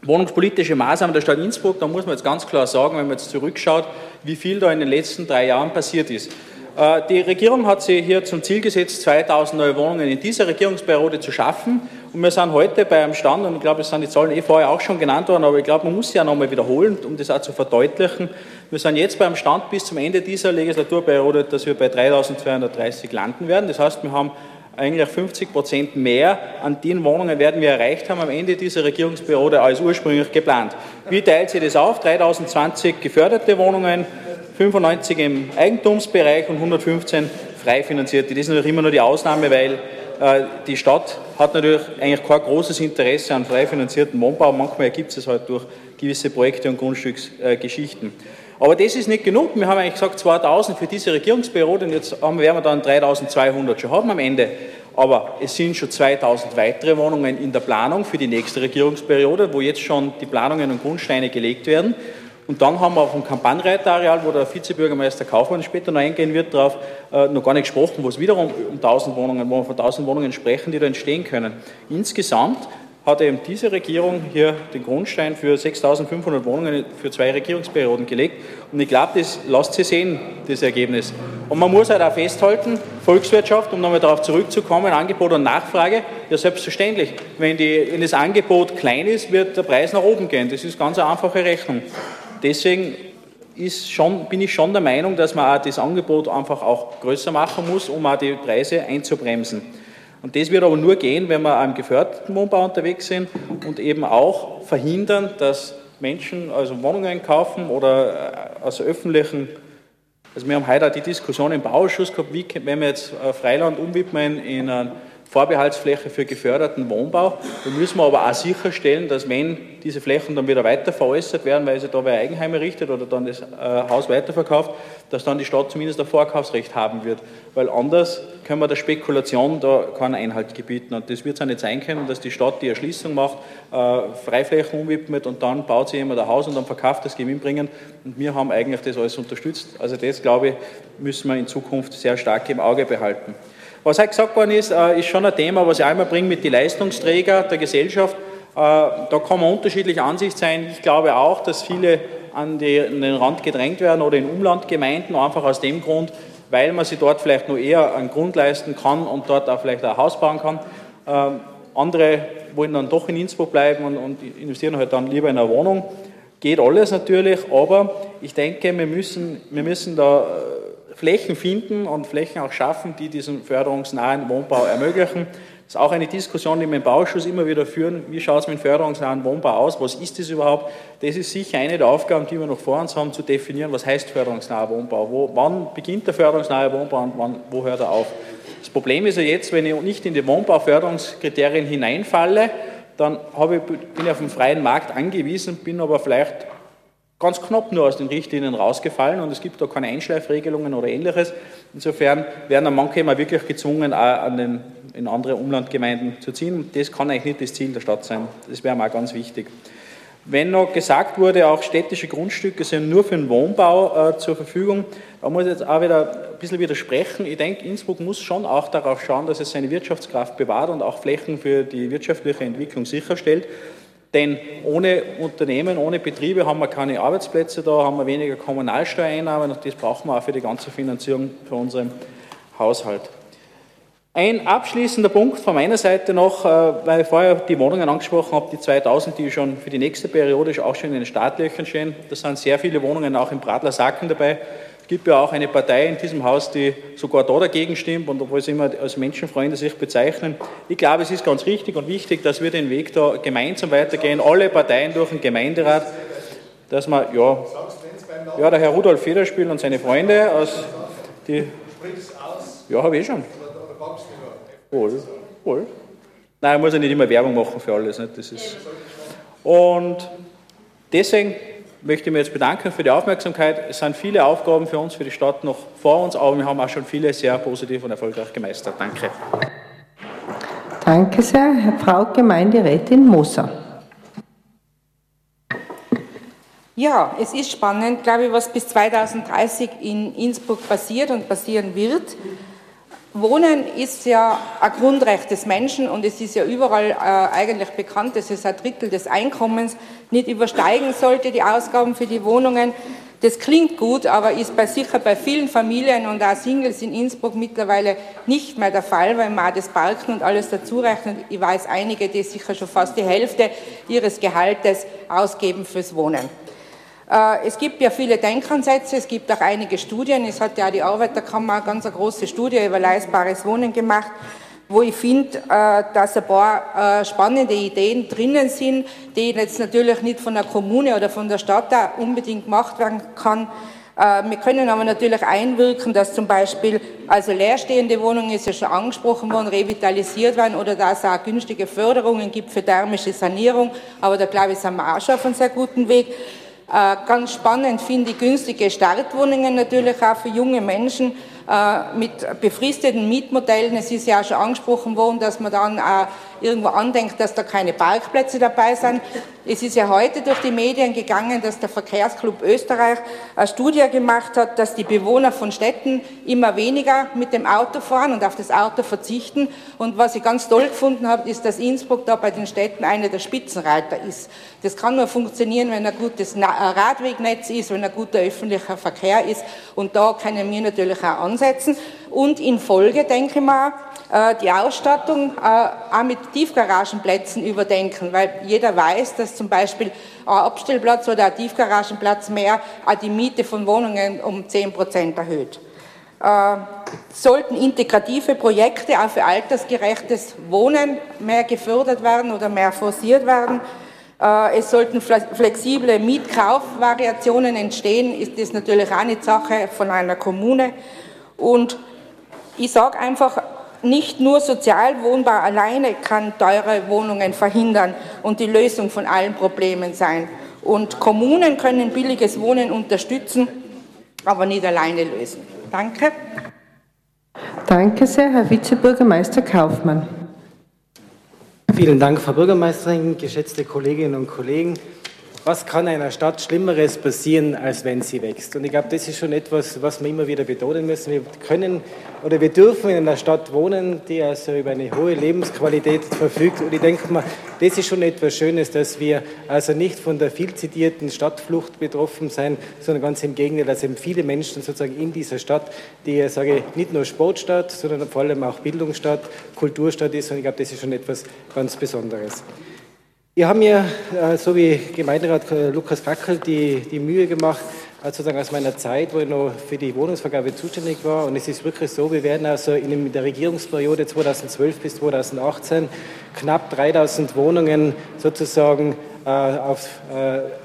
Wohnungspolitische Maßnahmen der Stadt Innsbruck, da muss man jetzt ganz klar sagen, wenn man jetzt zurückschaut, wie viel da in den letzten drei Jahren passiert ist. Äh, die Regierung hat sich hier zum Ziel gesetzt, 2000 neue Wohnungen in dieser Regierungsperiode zu schaffen. Und wir sind heute bei einem Stand, und ich glaube, es sind die Zahlen eh vorher auch schon genannt worden, aber ich glaube, man muss sie ja nochmal wiederholen, um das auch zu verdeutlichen. Wir sind jetzt beim Stand bis zum Ende dieser Legislaturperiode, dass wir bei 3230 landen werden. Das heißt, wir haben eigentlich 50 Prozent mehr an den Wohnungen werden wir erreicht haben am Ende dieser Regierungsperiode als ursprünglich geplant. Wie teilt sich das auf? 3020 geförderte Wohnungen, 95 im Eigentumsbereich und 115 frei finanzierte. Das ist natürlich immer nur die Ausnahme, weil äh, die Stadt hat natürlich eigentlich kein großes Interesse an frei finanzierten Wohnbau. Manchmal ergibt es halt durch gewisse Projekte und Grundstücksgeschichten. Äh, aber das ist nicht genug. Wir haben eigentlich gesagt 2000 für diese Regierungsperiode und jetzt werden wir dann 3200 schon haben am Ende. Aber es sind schon 2000 weitere Wohnungen in der Planung für die nächste Regierungsperiode, wo jetzt schon die Planungen und Grundsteine gelegt werden. Und dann haben wir auf dem Kampagnenreitareal, wo der Vizebürgermeister Kaufmann später noch eingehen wird, darauf äh, noch gar nicht gesprochen, wo es wiederum um 1000 Wohnungen, wo wir von 1000 Wohnungen sprechen, die da entstehen können. Insgesamt hat eben diese Regierung hier den Grundstein für 6.500 Wohnungen für zwei Regierungsperioden gelegt. Und ich glaube, das lasst sich sehen, das Ergebnis. Und man muss halt auch festhalten, Volkswirtschaft, um nochmal darauf zurückzukommen, Angebot und Nachfrage, ja selbstverständlich. Wenn, die, wenn das Angebot klein ist, wird der Preis nach oben gehen. Das ist ganz eine einfache Rechnung. Deswegen schon, bin ich schon der Meinung, dass man auch das Angebot einfach auch größer machen muss, um auch die Preise einzubremsen. Und das wird aber nur gehen, wenn wir am geförderten Wohnbau unterwegs sind und eben auch verhindern, dass Menschen also Wohnungen kaufen oder äh, aus öffentlichen, also wir haben heute auch die Diskussion im Bauausschuss gehabt, wie, wenn wir jetzt äh, Freiland umwidmen in ein Vorbehaltsfläche für geförderten Wohnbau. Da müssen wir aber auch sicherstellen, dass wenn diese Flächen dann wieder weiter veräußert werden, weil sich da wer Eigenheim errichtet oder dann das äh, Haus weiterverkauft, dass dann die Stadt zumindest ein Vorkaufsrecht haben wird. Weil anders können wir der Spekulation da keinen Einhalt gebieten. Und das wird es auch nicht sein können, dass die Stadt die Erschließung macht, äh, Freiflächen umwidmet und dann baut sie jemand ein Haus und dann verkauft das Gewinn bringen. Und wir haben eigentlich das alles unterstützt. Also das, glaube ich, müssen wir in Zukunft sehr stark im Auge behalten. Was heute gesagt worden ist, äh, ist schon ein Thema, was ich einmal bringe mit den Leistungsträgern der Gesellschaft. Äh, da kann man unterschiedlicher Ansicht sein. Ich glaube auch, dass viele an den Rand gedrängt werden oder in Umlandgemeinden, einfach aus dem Grund, weil man sich dort vielleicht nur eher einen Grund leisten kann und dort auch vielleicht ein Haus bauen kann. Ähm, andere wollen dann doch in Innsbruck bleiben und, und investieren halt dann lieber in eine Wohnung. Geht alles natürlich, aber ich denke, wir müssen, wir müssen da äh, Flächen finden und Flächen auch schaffen, die diesen förderungsnahen Wohnbau ermöglichen. Das ist auch eine Diskussion, die wir im Bauausschuss immer wieder führen. Wie schaut es mit förderungsnahen Wohnbau aus? Was ist das überhaupt? Das ist sicher eine der Aufgaben, die wir noch vor uns haben, zu definieren, was heißt förderungsnaher Wohnbau? Wo, wann beginnt der förderungsnahe Wohnbau und wann, wo hört er auf? Das Problem ist ja jetzt, wenn ich nicht in die Wohnbauförderungskriterien hineinfalle, dann ich, bin ich auf dem freien Markt angewiesen, bin aber vielleicht ganz knapp nur aus den Richtlinien rausgefallen und es gibt da keine Einschleifregelungen oder ähnliches. Insofern werden dann manche immer wirklich gezwungen, auch den, in andere Umlandgemeinden zu ziehen. Das kann eigentlich nicht das Ziel der Stadt sein. Das wäre mal ganz wichtig. Wenn noch gesagt wurde, auch städtische Grundstücke sind nur für den Wohnbau äh, zur Verfügung, da muss ich jetzt auch wieder ein bisschen widersprechen. Ich denke, Innsbruck muss schon auch darauf schauen, dass es seine Wirtschaftskraft bewahrt und auch Flächen für die wirtschaftliche Entwicklung sicherstellt. Denn ohne Unternehmen, ohne Betriebe haben wir keine Arbeitsplätze da, haben wir weniger Kommunalsteuereinnahmen und das brauchen wir auch für die ganze Finanzierung für unseren Haushalt. Ein abschließender Punkt von meiner Seite noch, äh, weil ich vorher die Wohnungen angesprochen habe, die 2000, die schon für die nächste Periode auch schon in den Startlöchern stehen. Da sind sehr viele Wohnungen auch im Bradler Sacken dabei. Gibt ja auch eine Partei in diesem Haus, die sogar da dagegen stimmt und obwohl sie immer als Menschenfreunde sich bezeichnen. Ich glaube, es ist ganz richtig und wichtig, dass wir den Weg da gemeinsam weitergehen, alle Parteien durch den Gemeinderat, dass man, ja, ja, der Herr Rudolf Federspiel und seine Freunde aus die. Ja, habe ich schon. Wohl, wohl. Nein, muss ja nicht immer Werbung machen für alles. Nicht? Das ist und deswegen möchte ich mich jetzt bedanken für die Aufmerksamkeit. Es sind viele Aufgaben für uns, für die Stadt noch vor uns, aber wir haben auch schon viele sehr positiv und erfolgreich gemeistert. Danke. Danke sehr, Herr Frau Gemeinderätin Moser. Ja, es ist spannend, glaube ich, was bis 2030 in Innsbruck passiert und passieren wird. Wohnen ist ja ein Grundrecht des Menschen und es ist ja überall äh, eigentlich bekannt, dass es ein Drittel des Einkommens nicht übersteigen sollte, die Ausgaben für die Wohnungen. Das klingt gut, aber ist bei sicher bei vielen Familien und auch Singles in Innsbruck mittlerweile nicht mehr der Fall, weil man auch das Parken und alles dazu rechnet. Ich weiß einige, die sicher schon fast die Hälfte ihres Gehaltes ausgeben fürs Wohnen. Äh, es gibt ja viele Denkansätze, es gibt auch einige Studien. Es hat ja die Arbeiterkammer eine ganz große Studie über leistbares Wohnen gemacht, wo ich finde, äh, dass ein paar äh, spannende Ideen drinnen sind, die jetzt natürlich nicht von der Kommune oder von der Stadt unbedingt gemacht werden kann. Wir können aber natürlich einwirken, dass zum Beispiel also leerstehende Wohnungen, ist ja schon angesprochen worden, revitalisiert werden oder dass es auch günstige Förderungen gibt für thermische Sanierung. Aber da glaube ich, sind wir auch schon auf einem sehr guten Weg. Äh, ganz spannend finde ich günstige Startwohnungen natürlich auch für junge Menschen äh, mit befristeten Mietmodellen. Es ist ja auch schon angesprochen worden, dass man dann irgendwo andenkt, dass da keine Parkplätze dabei sind. Es ist ja heute durch die Medien gegangen, dass der Verkehrsclub Österreich eine Studie gemacht hat, dass die Bewohner von Städten immer weniger mit dem Auto fahren und auf das Auto verzichten. Und was ich ganz toll gefunden habe, ist, dass Innsbruck da bei den Städten einer der Spitzenreiter ist. Das kann nur funktionieren, wenn ein gutes Radwegnetz ist, wenn ein guter öffentlicher Verkehr ist. Und da können wir natürlich auch ansetzen. Und in Folge, denke ich mal, äh, die Ausstattung äh, auch mit Tiefgaragenplätzen überdenken, weil jeder weiß, dass zum Beispiel ein Abstellplatz oder ein Tiefgaragenplatz mehr die Miete von Wohnungen um 10 Prozent erhöht. Äh, sollten integrative Projekte auch für altersgerechtes Wohnen mehr gefördert werden oder mehr forciert werden. Es sollten flexible Mietkaufvariationen entstehen, ist das natürlich auch eine Sache von einer Kommune. Und ich sage einfach, nicht nur Sozialwohnbau alleine kann teure Wohnungen verhindern und die Lösung von allen Problemen sein. Und Kommunen können billiges Wohnen unterstützen, aber nicht alleine lösen. Danke. Danke sehr, Herr Vizebürgermeister Kaufmann. Vielen Dank, Frau Bürgermeisterin, geschätzte Kolleginnen und Kollegen was kann einer Stadt Schlimmeres passieren, als wenn sie wächst? Und ich glaube, das ist schon etwas, was wir immer wieder betonen müssen. Wir können oder wir dürfen in einer Stadt wohnen, die also über eine hohe Lebensqualität verfügt. Und ich denke mal, das ist schon etwas Schönes, dass wir also nicht von der viel zitierten Stadtflucht betroffen sein, sondern ganz im Gegenteil, dass eben viele Menschen sozusagen in dieser Stadt, die, sage ich, nicht nur Sportstadt, sondern vor allem auch Bildungsstadt, Kulturstadt ist. Und ich glaube, das ist schon etwas ganz Besonderes. Wir haben mir, äh, so wie Gemeinderat äh, Lukas Kackel, die, die Mühe gemacht, äh, sozusagen aus meiner Zeit, wo ich noch für die Wohnungsvergabe zuständig war. Und es ist wirklich so, wir werden also in der Regierungsperiode 2012 bis 2018 knapp 3000 Wohnungen sozusagen auf,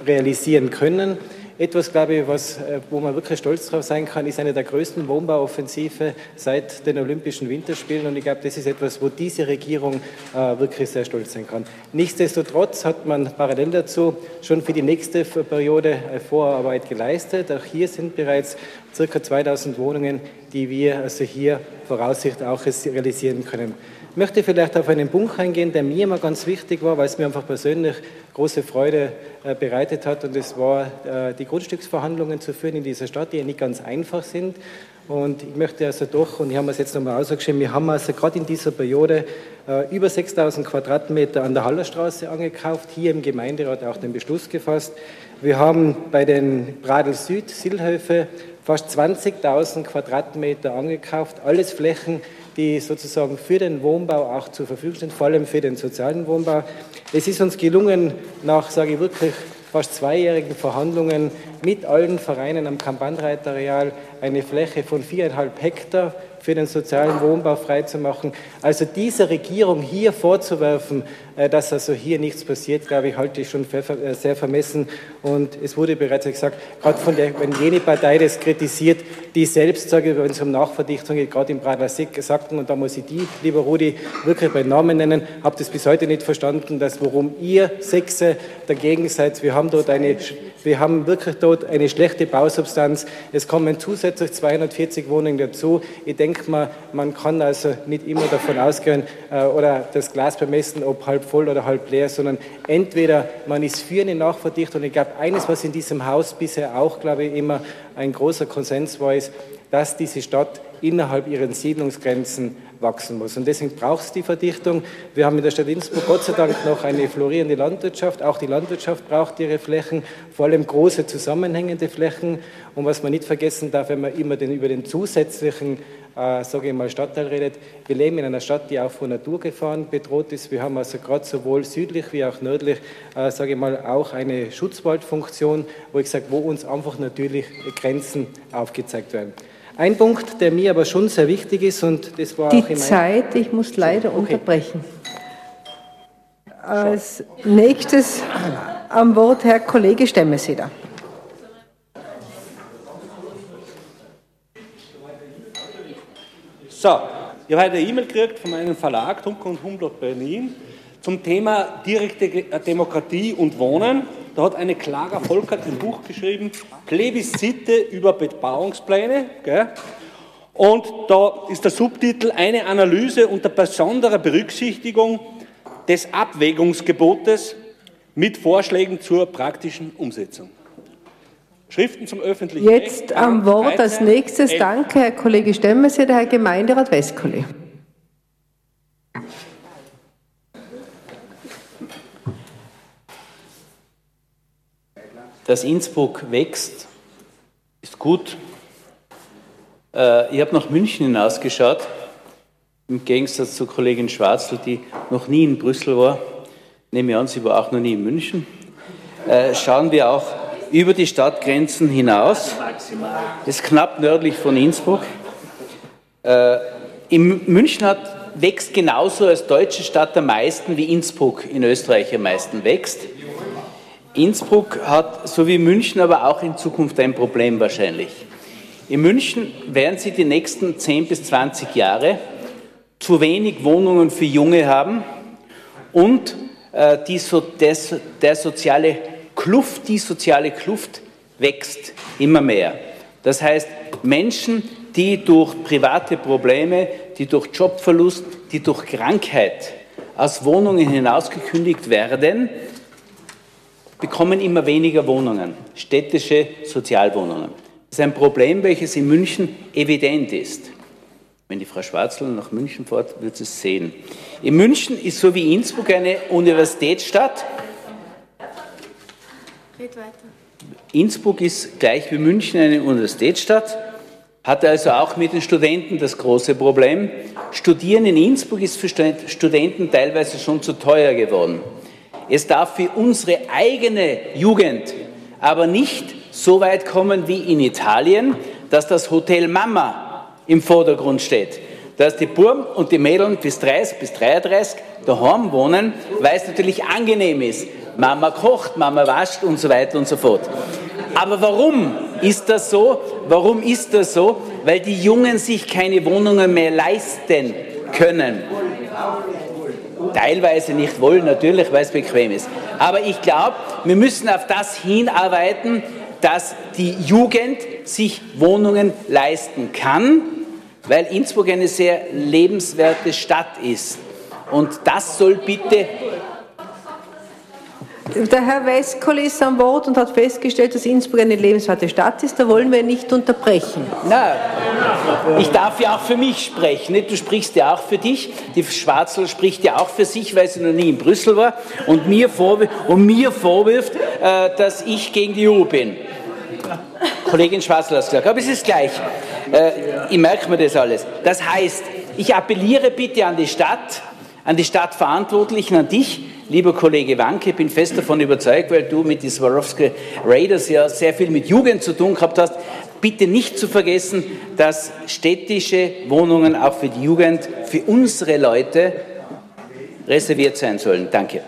realisieren können. Etwas, glaube ich, was, äh, wo man wirklich stolz drauf sein kann, ist eine der größten Wohnbauoffensive seit den Olympischen Winterspielen. Und ich glaube, das ist etwas, wo diese Regierung äh, wirklich sehr stolz sein kann. Nichtsdestotrotz hat man parallel dazu schon für die nächste Periode Vorarbeit geleistet. Auch hier sind bereits circa 2000 Wohnungen, die wir also hier voraussichtlich auch realisieren können. Möchte vielleicht auf einen Punkt eingehen, der mir immer ganz wichtig war, weil es mir einfach persönlich große Freude äh, bereitet hat. Und das war, äh, die Grundstücksverhandlungen zu führen in dieser Stadt, die ja nicht ganz einfach sind. Und ich möchte also doch, und ich habe es jetzt nochmal ausgeschrieben, wir haben also gerade in dieser Periode äh, über 6000 Quadratmeter an der Hallerstraße angekauft, hier im Gemeinderat auch den Beschluss gefasst. Wir haben bei den Bradel Süd, Silhöfe, fast 20.000 Quadratmeter angekauft, alles Flächen, die sozusagen für den Wohnbau auch zur Verfügung stehen, vor allem für den sozialen Wohnbau. Es ist uns gelungen, nach, sage ich wirklich, fast zweijährigen Verhandlungen mit allen Vereinen am Kampagnereitareal eine Fläche von viereinhalb Hektar für den sozialen Wohnbau freizumachen. Also dieser Regierung hier vorzuwerfen, äh, dass also hier nichts passiert, glaube ich, halte ich schon äh, sehr vermessen. Und es wurde bereits gesagt, gerade von der, wenn jene Partei das kritisiert, die selbst, sage ich, wenn es um Nachverdichtung geht, gerade im Bradler-Sick sagten, und da muss ich die, lieber Rudi, wirklich bei Namen nennen, habe das bis heute nicht verstanden, dass warum ihr Sechse dagegen seid. Wir haben dort eine, wir haben wirklich dort eine schlechte Bausubstanz. Es kommen zusätzlich 240 Wohnungen dazu. Ich denke mal, man kann also nicht immer davon ausgehen äh, oder das Glas bemessen, ob halb voll oder halb leer, sondern entweder man ist für eine Nachverdichtung. Ich glaube, eines, was in diesem Haus bisher auch, glaube ich, immer ein großer Konsens war, ist, dass diese Stadt innerhalb ihren Siedlungsgrenzen wachsen muss. Und deswegen braucht es die Verdichtung. Wir haben in der Stadt Innsbruck Gott sei Dank noch eine florierende Landwirtschaft. Auch die Landwirtschaft braucht ihre Flächen, vor allem große zusammenhängende Flächen. Und was man nicht vergessen darf, wenn man immer den, über den zusätzlichen äh, sage ich mal, Stadtteil redet. Wir leben in einer Stadt, die auch von Naturgefahren bedroht ist. Wir haben also gerade sowohl südlich wie auch nördlich, äh, sage ich mal, auch eine Schutzwaldfunktion, wo ich sage, wo uns einfach natürlich Grenzen aufgezeigt werden. Ein Punkt, der mir aber schon sehr wichtig ist und das war die auch in Zeit, ich muss leider okay. unterbrechen. Als nächstes am Wort Herr Kollege Stemmeseder. So, ich habe heute eine E-Mail gekriegt von meinem Verlag Dunkel und Humboldt Berlin zum Thema direkte Demokratie und Wohnen. Da hat eine Clara Volkert ein Buch geschrieben, Plebiszite über Bebauungspläne. Gell? Und da ist der Subtitel eine Analyse unter besonderer Berücksichtigung des Abwägungsgebotes mit Vorschlägen zur praktischen Umsetzung. Schriften zum öffentlichen Jetzt Recht, am Wort als 13, nächstes, 11. danke Herr Kollege Stemmers, der Herr Gemeinderat Westkolle. Dass Innsbruck wächst, ist gut. Äh, ich habe nach München hinausgeschaut, im Gegensatz zur Kollegin Schwarzl, die noch nie in Brüssel war. Nehme ich an, sie war auch noch nie in München. Äh, schauen wir auch über die Stadtgrenzen hinaus. Das ist knapp nördlich von Innsbruck. Äh, in München hat, wächst genauso als deutsche Stadt am meisten wie Innsbruck in Österreich am meisten wächst. Innsbruck hat, so wie München, aber auch in Zukunft ein Problem wahrscheinlich. In München werden Sie die nächsten 10 bis 20 Jahre zu wenig Wohnungen für Junge haben und äh, die so, des, der soziale Kluft, die soziale Kluft wächst immer mehr. Das heißt, Menschen, die durch private Probleme, die durch Jobverlust, die durch Krankheit aus Wohnungen hinausgekündigt werden, bekommen immer weniger Wohnungen, städtische Sozialwohnungen. Das ist ein Problem, welches in München evident ist. Wenn die Frau Schwarzl nach München fährt, wird sie es sehen. In München ist so wie Innsbruck eine Universitätsstadt. Innsbruck ist gleich wie München eine Universitätsstadt, hat also auch mit den Studenten das große Problem. Studieren in Innsbruck ist für Studenten teilweise schon zu teuer geworden. Es darf für unsere eigene Jugend aber nicht so weit kommen wie in Italien, dass das Hotel Mama im Vordergrund steht. Dass die Burm und die Mädeln bis 30, bis 33 daheim wohnen, weil es natürlich angenehm ist. Mama kocht, Mama wascht und so weiter und so fort. Aber warum ist das so? Warum ist das so? Weil die Jungen sich keine Wohnungen mehr leisten können. Teilweise nicht wollen, natürlich, weil es bequem ist. Aber ich glaube, wir müssen auf das hinarbeiten, dass die Jugend sich Wohnungen leisten kann, weil Innsbruck eine sehr lebenswerte Stadt ist. Und das soll bitte Der Herr Westkoll ist am Wort und hat festgestellt, dass Innsbruck eine lebenswerte Stadt ist. Da wollen wir nicht unterbrechen. Na, ich darf ja auch für mich sprechen. Nicht? Du sprichst ja auch für dich. Die Schwarzl spricht ja auch für sich, weil sie noch nie in Brüssel war und mir, vorwirft, und mir vorwirft, äh, dass ich gegen die EU bin. Kollegin Schwarzl hat es gesagt, aber es ist gleich. Äh, ich merke mir das alles. Das heißt, ich appelliere bitte an die Stadt, an die Stadtverantwortlichen, an dich, lieber Kollege Wanke, ich bin fest davon überzeugt, weil du mit den Swarovski Raiders ja sehr viel mit Jugend zu tun gehabt hast, bitte nicht zu vergessen, dass städtische Wohnungen auch für die Jugend, für unsere Leute reserviert sein sollen. Danke.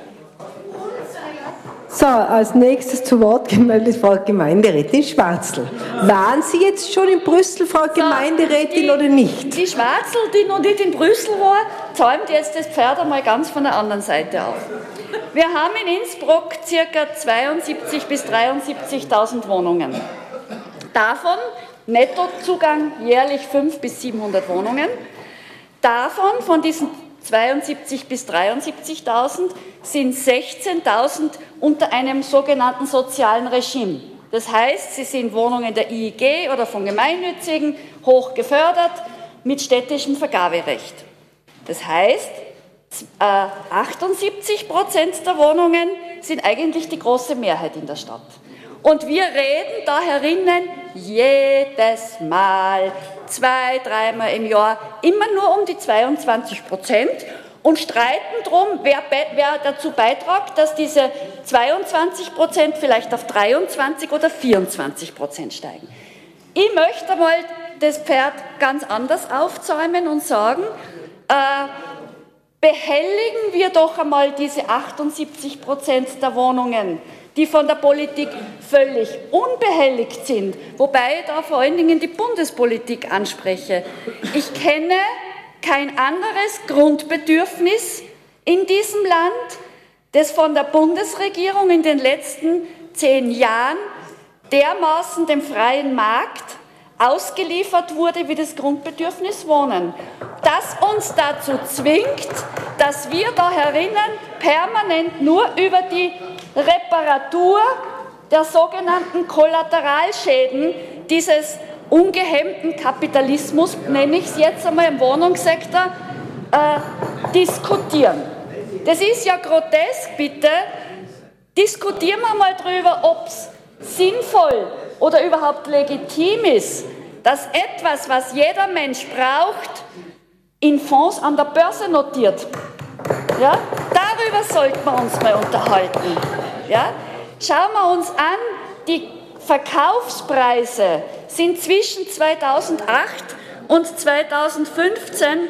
So, als nächstes zu Wort gemeldet Frau Gemeinderätin Schwarzl. Waren Sie jetzt schon in Brüssel, Frau Gemeinderätin, die, oder nicht? Die Schwarzl, die noch nicht in Brüssel war, zäumt jetzt das Pferd einmal ganz von der anderen Seite auf. Wir haben in Innsbruck ca. 72.000 bis 73.000 Wohnungen. Davon Nettozugang jährlich 500 bis 700 Wohnungen. Davon, von diesen 72 bis 73.000 sind 16.000 unter einem sogenannten sozialen Regime. Das heißt, sie sind Wohnungen der IEG oder von Gemeinnützigen, hoch gefördert, mit städtischem Vergaberecht. Das heißt, 78 Prozent der Wohnungen sind eigentlich die große Mehrheit in der Stadt. Und wir reden da herinnen jedes Mal, zwei, dreimal im Jahr, immer nur um die 22 Prozent und streiten darum, wer, wer dazu beitragt, dass diese 22 Prozent vielleicht auf 23 oder 24 Prozent steigen. Ich möchte mal das Pferd ganz anders aufzäumen und sagen, äh, behelligen wir doch einmal diese 78 Prozent der Wohnungen, die von der Politik völlig unbehelligt sind, wobei ich da vor allen Dingen die Bundespolitik anspreche. Ich kenne kein anderes Grundbedürfnis in diesem Land, das von der Bundesregierung in den letzten zehn Jahren dermaßen dem freien Markt ausgeliefert wurde wie das Grundbedürfnis Wohnen. Da das uns dazu zwingt, dass wir da herinnen permanent nur über die Reparatur der sogenannten Kollateralschäden dieses ungehemmten Kapitalismus, nenne ich es jetzt einmal im Wohnungssektor, äh, diskutieren. Das ist ja grotesk, bitte. Diskutieren wir mal darüber, ob es sinnvoll oder überhaupt legitim ist, dass etwas, was jeder Mensch braucht, in Fonds an der Börse notiert. Ja? Darüber sollten wir uns mal unterhalten. Ja? Schauen wir uns an, die Verkaufspreise sind zwischen 2008 und 2015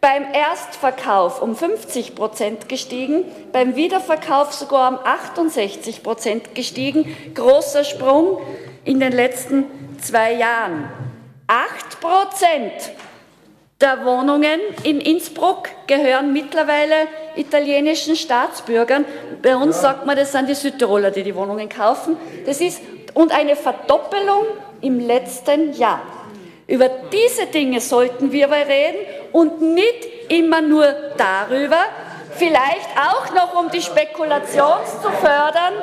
beim Erstverkauf um 50 Prozent gestiegen, beim Wiederverkauf sogar um 68 Prozent gestiegen. Großer Sprung in den letzten zwei Jahren. 8 Prozent der Wohnungen in Innsbruck gehören mittlerweile italienischen Staatsbürgern. Bei uns sagt man, das sind die Südtiroler, die die Wohnungen kaufen. Das ist und eine Verdoppelung im letzten Jahr. Über diese Dinge sollten wir aber reden und nicht immer nur darüber, vielleicht auch noch um die Spekulation zu fördern,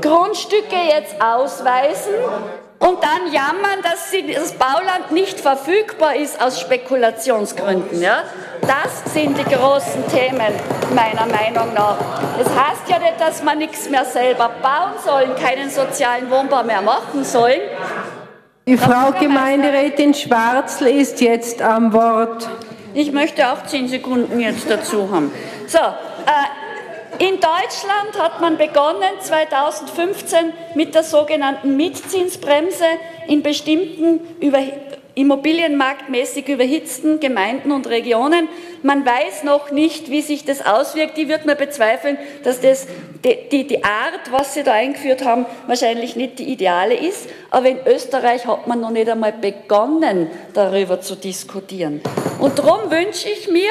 Grundstücke jetzt ausweisen und dann jammern, dass das Bauland nicht verfügbar ist aus Spekulationsgründen. Ja? Das sind die großen Themen meiner Meinung nach. Das heißt ja nicht, dass man nichts mehr selber bauen soll, keinen sozialen Wohnbau mehr machen sollen, die Frau Gemeinderätin Schwarzl ist jetzt am Wort. Ich möchte auch zehn Sekunden jetzt dazu haben. So, äh, in Deutschland hat man begonnen 2015 mit der sogenannten Mietzinsbremse in bestimmten über, immobilienmarktmäßig überhitzten Gemeinden und Regionen. Man weiß noch nicht, wie sich das auswirkt. Die wird man bezweifeln, dass das die, die, die, Art, was sie da eingeführt haben, wahrscheinlich nicht die ideale ist. Aber in Österreich hat man noch nicht einmal begonnen, darüber zu diskutieren. Und darum wünsche ich mir,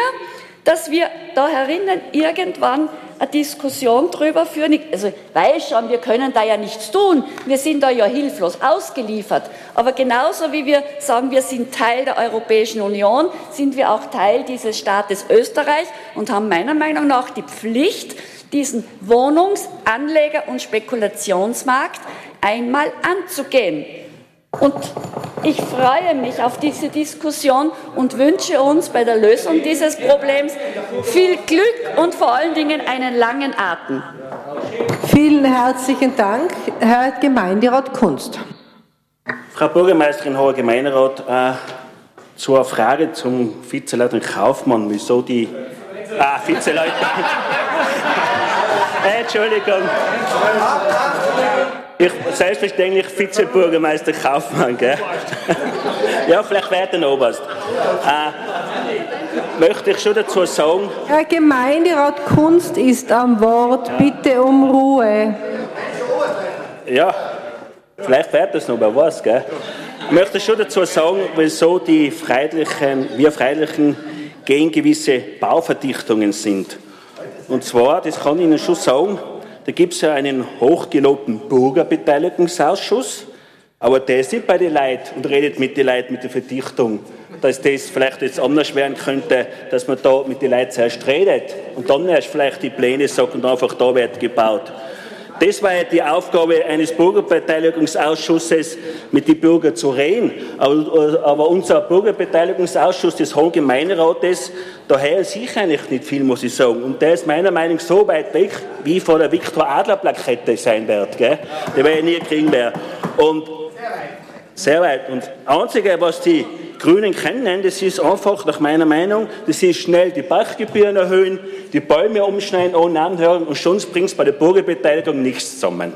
dass wir da herinnen irgendwann eine Diskussion darüber führen. Also ich weiß schon, wir können da ja nichts tun. Wir sind da ja hilflos ausgeliefert. Aber genauso wie wir sagen, wir sind Teil der Europäischen Union, sind wir auch Teil dieses Staates Österreich und haben meiner Meinung nach die Pflicht, diesen Wohnungs-, Anleger- und Spekulationsmarkt einmal anzugehen. Und ich freue mich auf diese Diskussion und wünsche uns bei der Lösung dieses Problems viel Glück und vor allen Dingen einen langen Atem. Vielen herzlichen Dank, Herr Gemeinderat Kunst. Frau Bürgermeisterin, Hoher Gemeinderat, äh, zur Frage zum Vizeleutnant Kaufmann, wieso die. Ah, Vizeleutnant. Entschuldigung. Ich, selbstverständlich Vizebürgermeister Kaufmann, gell? ja, vielleicht wird ein Oberst. Äh, möchte ich schon dazu sagen. Herr Gemeinderat Kunst ist am Wort. Bitte um Ruhe. Ja, vielleicht wird das noch, wer weiß, gell? Ich möchte schon dazu sagen, wieso die Freiheitlichen, wir Freiheitlichen gegen gewisse Bauverdichtungen sind. Und zwar, das kann ich Ihnen schon sagen, da gibt es ja einen hochgelobten Bürgerbeteiligungsausschuss, aber der nicht bei den Leuten und redet mit den Leuten mit der Verdichtung, dass das vielleicht jetzt anders werden könnte, dass man da mit den Leuten zuerst redet und dann erst vielleicht die Pläne sagt und einfach da wird gebaut. Das war ja die Aufgabe eines Bürgerbeteiligungsausschusses, mit den Bürgern zu reden. Aber, aber unser Bürgerbeteiligungsausschuss des Hohen Gemeinderates, da höre ich eigentlich nicht viel, muss ich sagen. Und der ist meiner Meinung nach so weit weg, wie vor der Viktor Adler Plakette sein wird. Gell? Die werde ich nie kriegen mehr. Und sehr weit. Und das Einzige, was die Grünen kennen, das ist einfach, nach meiner Meinung, das ist schnell die Bachgebühren erhöhen, die Bäume umschneiden ohne Anhören und schon bringt es bei der Bürgerbeteiligung nichts zusammen.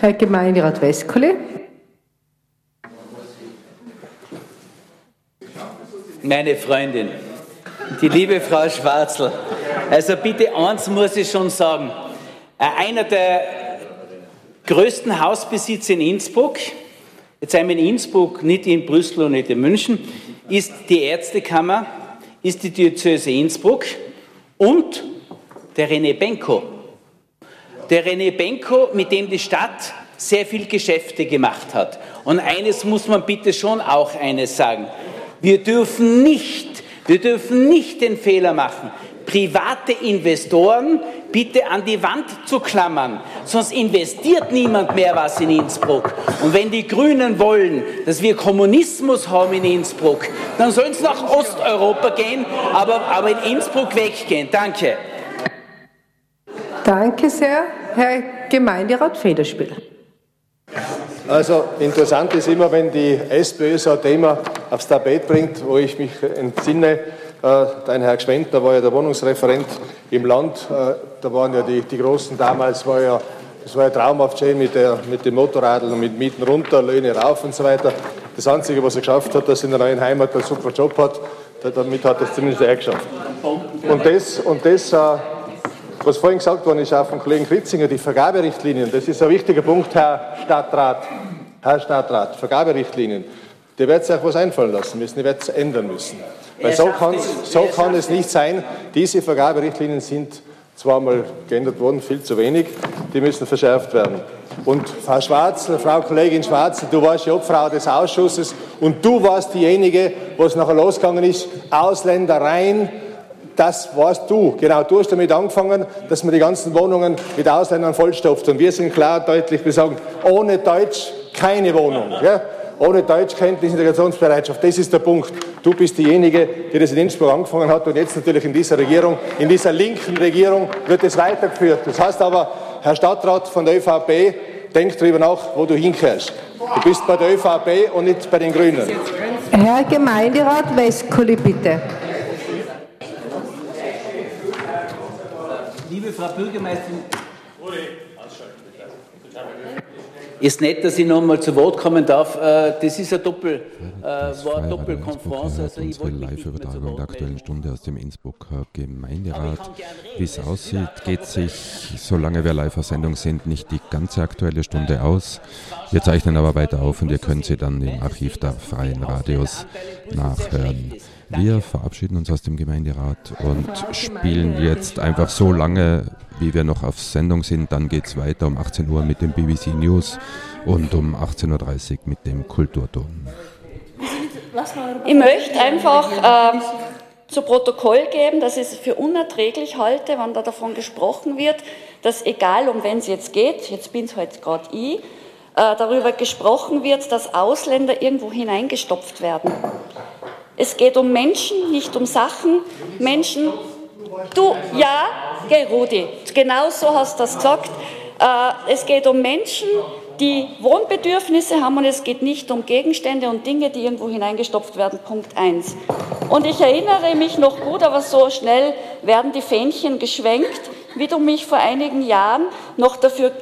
Herr Gemeinderat Westkole. Meine Freundin, die liebe Frau Schwarzl, also bitte eins muss ich schon sagen, äh, einer der größten Hausbesitzer in Innsbruck, Jetzt wir in Innsbruck, nicht in Brüssel und nicht in München, ist die Ärztekammer, ist die Diözese Innsbruck und der René Benko. Der René Benko, mit dem die Stadt sehr viel Geschäfte gemacht hat. Und eines muss man bitte schon auch eines sagen. Wir dürfen nicht, wir dürfen nicht den Fehler machen, private Investoren bitte an die Wand zu klammern, sonst investiert niemand mehr was in Innsbruck. Und wenn die Grünen wollen, dass wir Kommunismus haben in Innsbruck, dann sollen sie nach Osteuropa gehen, aber, aber in Innsbruck weggehen. Danke. Danke sehr, Herr Gemeinderat Federspiel. Also interessant ist immer, wenn die SPÖ so ein Thema aufs Tapet bringt, wo ich mich entsinne, dein Herr Gschwendner war ja der Wohnungsreferent im Land. Äh, da waren ja die, die Großen damals, war ja, das war ja traumhaft schön mit, der, mit dem Motorradl und mit Mieten runter, Löhne rauf und so weiter. Das Einzige, was er geschafft hat, dass er in der neuen Heimat einen super Job hat, damit hat er es zumindest er geschafft. Und das, und das äh, was vorhin gesagt worden ist, auch von Kollegen Kritzinger, die Vergaberichtlinien, das ist ein wichtiger Punkt, Herr Stadtrat. Herr Stadtrat, Vergaberichtlinien. Die wird sich auch was einfallen lassen müssen, die wird es ändern müssen. Weil so kann, so kann es nicht sein. Diese Vergaberichtlinien sind zweimal geändert worden, viel zu wenig. Die müssen verschärft werden. Und Frau Schwarzel, Frau Kollegin Schwarzel, du warst die Obfrau des Ausschusses und du warst diejenige, wo es nachher losgegangen ist, Ausländer rein, das warst du. Genau, du hast damit angefangen, dass man die ganzen Wohnungen mit Ausländern vollstopft. Und wir sind klar und deutlich, wir sagen, ohne Deutsch keine Wohnung. Ja? Ohne Deutschkenntnis, Integrationsbereitschaft. Das ist der Punkt. Du bist diejenige, die das in Innsbruck angefangen hat und jetzt natürlich in dieser Regierung, in dieser linken Regierung wird es weitergeführt. Das heißt aber, Herr Stadtrat von der ÖVP, denk darüber nach, wo du hinkehrst. Du bist bei der ÖVP und nicht bei den Grünen. Herr Gemeinderat Westkuli, bitte. Liebe Frau Bürgermeisterin, ist nett, dass ich noch mal zu Wort kommen darf. Äh, das ist eine Doppel, äh, war Doppelkonferenz. Also unsere Live-Übertragung der Aktuellen Stunde aus dem Innsbrucker Gemeinderat. Wie es aussieht, geht sich, solange wir live auf Sendung sind, nicht die ganze Aktuelle Stunde aus. Wir zeichnen aber weiter auf und ihr könnt sie dann im Archiv der Freien Radios nachhören. Wir verabschieden uns aus dem Gemeinderat und spielen jetzt einfach so lange wie wir noch auf Sendung sind. Dann geht es weiter um 18 Uhr mit dem BBC News und um 18.30 Uhr mit dem Kulturton. Ich möchte einfach äh, zu Protokoll geben, dass ich es für unerträglich halte, wenn da davon gesprochen wird, dass egal um wen es jetzt geht, jetzt bin es halt gerade ich, äh, darüber gesprochen wird, dass Ausländer irgendwo hineingestopft werden. Es geht um Menschen, nicht um Sachen. Menschen, du, ja, gell, Rudi, genau so hast du das gesagt. Äh, es geht um Menschen, die Wohnbedürfnisse haben und es geht nicht um Gegenstände und Dinge, die irgendwo hineingestopft werden. Punkt 1. Und ich erinnere mich noch gut, aber so schnell werden die Fähnchen geschwenkt, wie du mich vor einigen Jahren noch dafür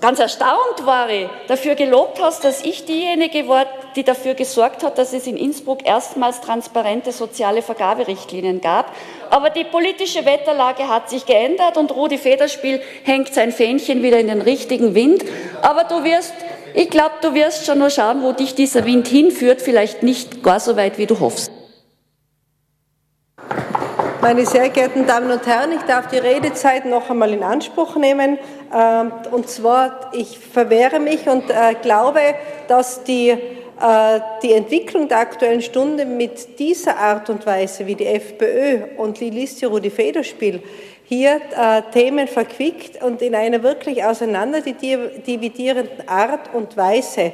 ganz erstaunt war ich, dafür gelobt hast, dass ich diejenige war, die dafür gesorgt hat, dass es in Innsbruck erstmals transparente soziale Vergaberichtlinien gab. Aber die politische Wetterlage hat sich geändert und Rudi Federspiel hängt sein Fähnchen wieder in den richtigen Wind. Aber du wirst, ich glaube, du wirst schon nur schauen, wo dich dieser Wind hinführt, vielleicht nicht gar so weit, wie du hoffst. Meine sehr geehrten Damen und Herren, ich darf die Redezeit noch einmal in Anspruch nehmen. Ähm, und zwar, ich verwehre mich und äh, glaube, dass die, äh, die Entwicklung der Aktuellen Stunde mit dieser Art und Weise, wie die FPÖ und die Liste Rudi Federspiel hier äh, Themen verquickt und in einer wirklich auseinanderdividierenden Art und Weise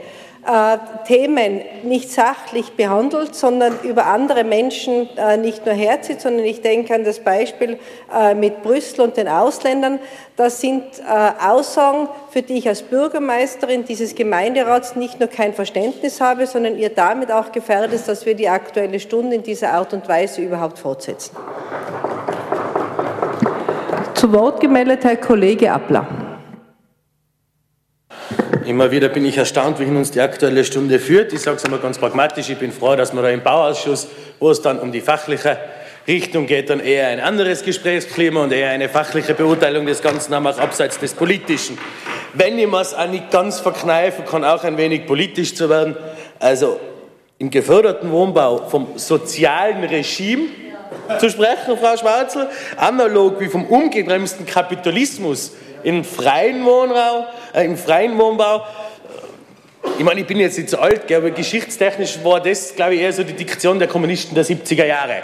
Themen nicht sachlich behandelt, sondern über andere Menschen äh, nicht nur herzieht, sondern ich denke an das Beispiel äh, mit Brüssel und den Ausländern. Das sind äh, Aussagen, für die ich als Bürgermeisterin dieses Gemeinderats nicht nur kein Verständnis habe, sondern ihr damit auch gefährdet, dass wir die Aktuelle Stunde in dieser Art und Weise überhaupt fortsetzen. Zu Wort gemeldet Herr Kollege Appler. Immer wieder bin ich erstaunt, wie uns die Aktuelle Stunde führt. Ich sage es einmal ganz pragmatisch, ich bin froh, dass wir da im Bauausschuss, wo es dann um die fachliche Richtung geht, dann eher ein anderes Gesprächsklima und eher eine fachliche Beurteilung des Ganzen haben, auch abseits des Politischen. Wenn ich mir es auch nicht ganz verkneifen kann, auch ein wenig politisch zu werden, also im geförderten Wohnbau vom sozialen Regime zu sprechen, Frau Schwarzel, analog wie vom umgebremsten Kapitalismus im freien Wohnraum, im freien Wohnbau. ich meine, ich bin jetzt nicht so alt, aber geschichtstechnisch war das, glaube ich, eher so die Diktion der Kommunisten der 70er Jahre.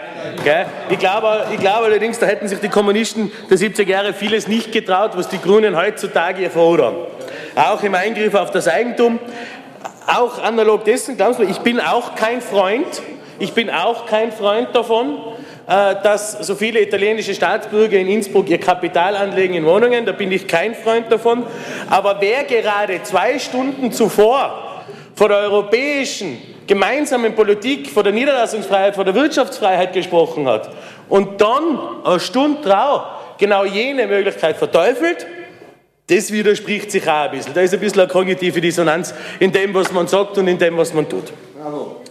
Ich, glaube, ich glaube allerdings, da hätten sich die Kommunisten der 70er Jahre vieles nicht getraut, was die Grünen heutzutage fordern. Auch im Eingriff auf das Eigentum, auch analog dessen, glaubst du, ich bin auch kein Freund, ich bin auch kein Freund davon, dass so viele italienische Staatsbürger in Innsbruck ihr Kapital anlegen in Wohnungen. Da bin ich kein Freund davon. Aber wer gerade zwei Stunden zuvor vor der europäischen gemeinsamen Politik, vor der Niederlassungsfreiheit, vor der Wirtschaftsfreiheit gesprochen hat und dann eine Stunde drauf genau jene Möglichkeit verteufelt, das widerspricht sich auch ein bisschen. Da ist ein bisschen eine kognitive Dissonanz in dem, was man sagt und in dem, was man tut. Bravo.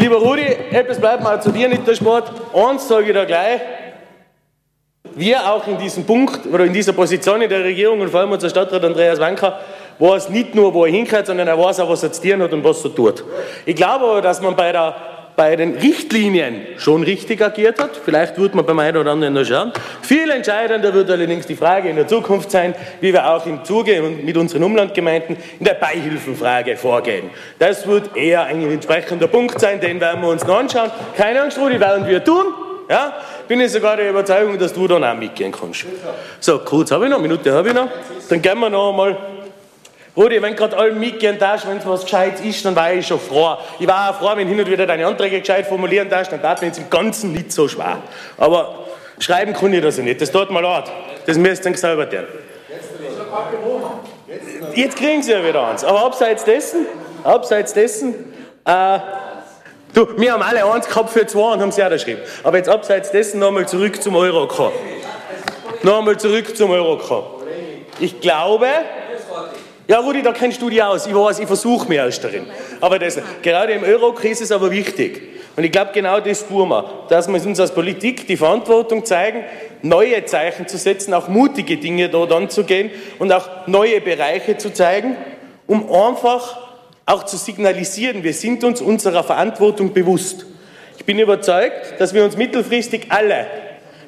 Lieber Rudi, etwas bleibt mal zu dir nicht der Sport. Eins sage ich da gleich. Wir auch in diesem Punkt oder in dieser Position in der Regierung und vor allem unser Stadtrat Andreas Wanker weiß nicht nur, wo er hinkehrt, sondern er weiß auch, was er zu tun hat und was er tut. Ich glaube aber, dass man bei der bei den Richtlinien schon richtig agiert hat. Vielleicht wird man beim einen oder anderen noch schauen. Viel entscheidender wird allerdings die Frage in der Zukunft sein, wie wir auch im Zuge mit unseren Umlandgemeinden in der Beihilfenfrage vorgehen. Das wird eher ein entsprechender Punkt sein, den werden wir uns noch anschauen. Keine Angst, Rudi, werden wir tun. Ja, bin ich sogar der Überzeugung, dass du dann auch mitgehen kannst. So, kurz habe ich noch, Minute habe ich noch. Dann gehen wir noch einmal Rudi, wenn gerade alle mitgehen darfst, wenn es was Gescheites ist, dann war ich schon froh. Ich war auch froh, wenn hin und wieder deine Anträge gescheit formulieren darfst, dann tat mir jetzt im Ganzen nicht so schwer. Aber schreiben kann ich das ja nicht, das tut mir leid. Das müsst ihr selber tun. Jetzt kriegen sie ja wieder eins. Aber abseits dessen, abseits dessen, äh, du, wir haben alle eins gehabt für zwei und haben sie auch geschrieben. Aber jetzt abseits dessen nochmal zurück zum Euro Nochmal zurück zum Euro Ich glaube, ja, Rudi, da kennst du dich aus. Ich weiß, ich versuche mich erst darin. Aber das, gerade im Euro-Krise ist aber wichtig. Und ich glaube, genau das tun wir. Dass wir uns als Politik die Verantwortung zeigen, neue Zeichen zu setzen, auch mutige Dinge dort anzugehen und auch neue Bereiche zu zeigen, um einfach auch zu signalisieren, wir sind uns unserer Verantwortung bewusst. Ich bin überzeugt, dass wir uns mittelfristig alle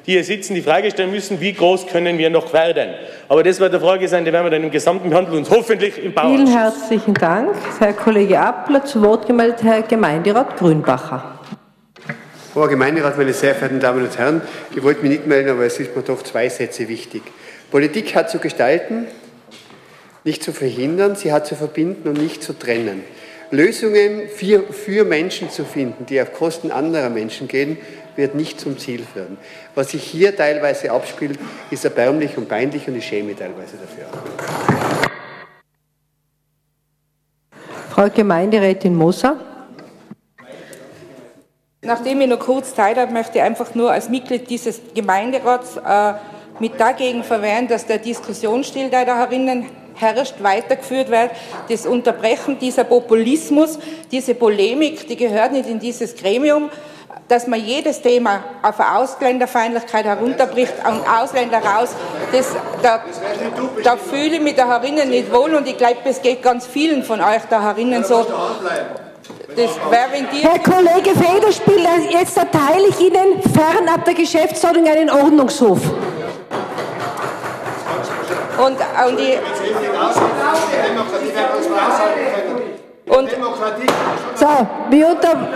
die hier sitzen, die Frage stellen müssen, wie groß können wir noch werden. Aber das wird eine Frage sein, die werden wir dann im Gesamten behandeln und hoffentlich im Bau. Vielen herzlichen Dank, Herr Kollege Appler. Zu Wort gemeldet Herr Gemeinderat Grünbacher. Frau Gemeinderat, meine sehr verehrten Damen und Herren, ich wollte mich nicht melden, aber es ist mir doch zwei Sätze wichtig. Politik hat zu gestalten, nicht zu verhindern, sie hat zu verbinden und nicht zu trennen. Lösungen für, für Menschen zu finden, die auf Kosten anderer Menschen gehen, wird nicht zum Ziel führen. Was sich hier teilweise abspielt, ist erbärmlich und peinlich und ich schäme teilweise dafür. Frau Gemeinderätin Moser. Nachdem ich noch kurz Zeit habe, möchte ich einfach nur als Mitglied dieses Gemeinderats äh, mit dagegen verwehren, dass der Diskussionsstil, der da herinnen herrscht, weitergeführt wird. Das Unterbrechen dieser Populismus, diese Polemik, die gehört nicht in dieses Gremium dass man jedes Thema auf eine Ausländerfeindlichkeit herunterbricht und Ausländer raus, das, da, da fühle ich mich da herinnen nicht wohl und ich glaube, es geht ganz vielen von euch da herinnen so. Herr Kollege Federspieler, jetzt erteile ich Ihnen fernab der Geschäftsordnung einen Ordnungshof. Und, und die, und so, unter,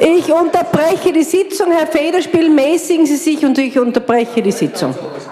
ich unterbreche die Sitzung. Herr Federspiel, mäßigen Sie sich und ich unterbreche die Sitzung.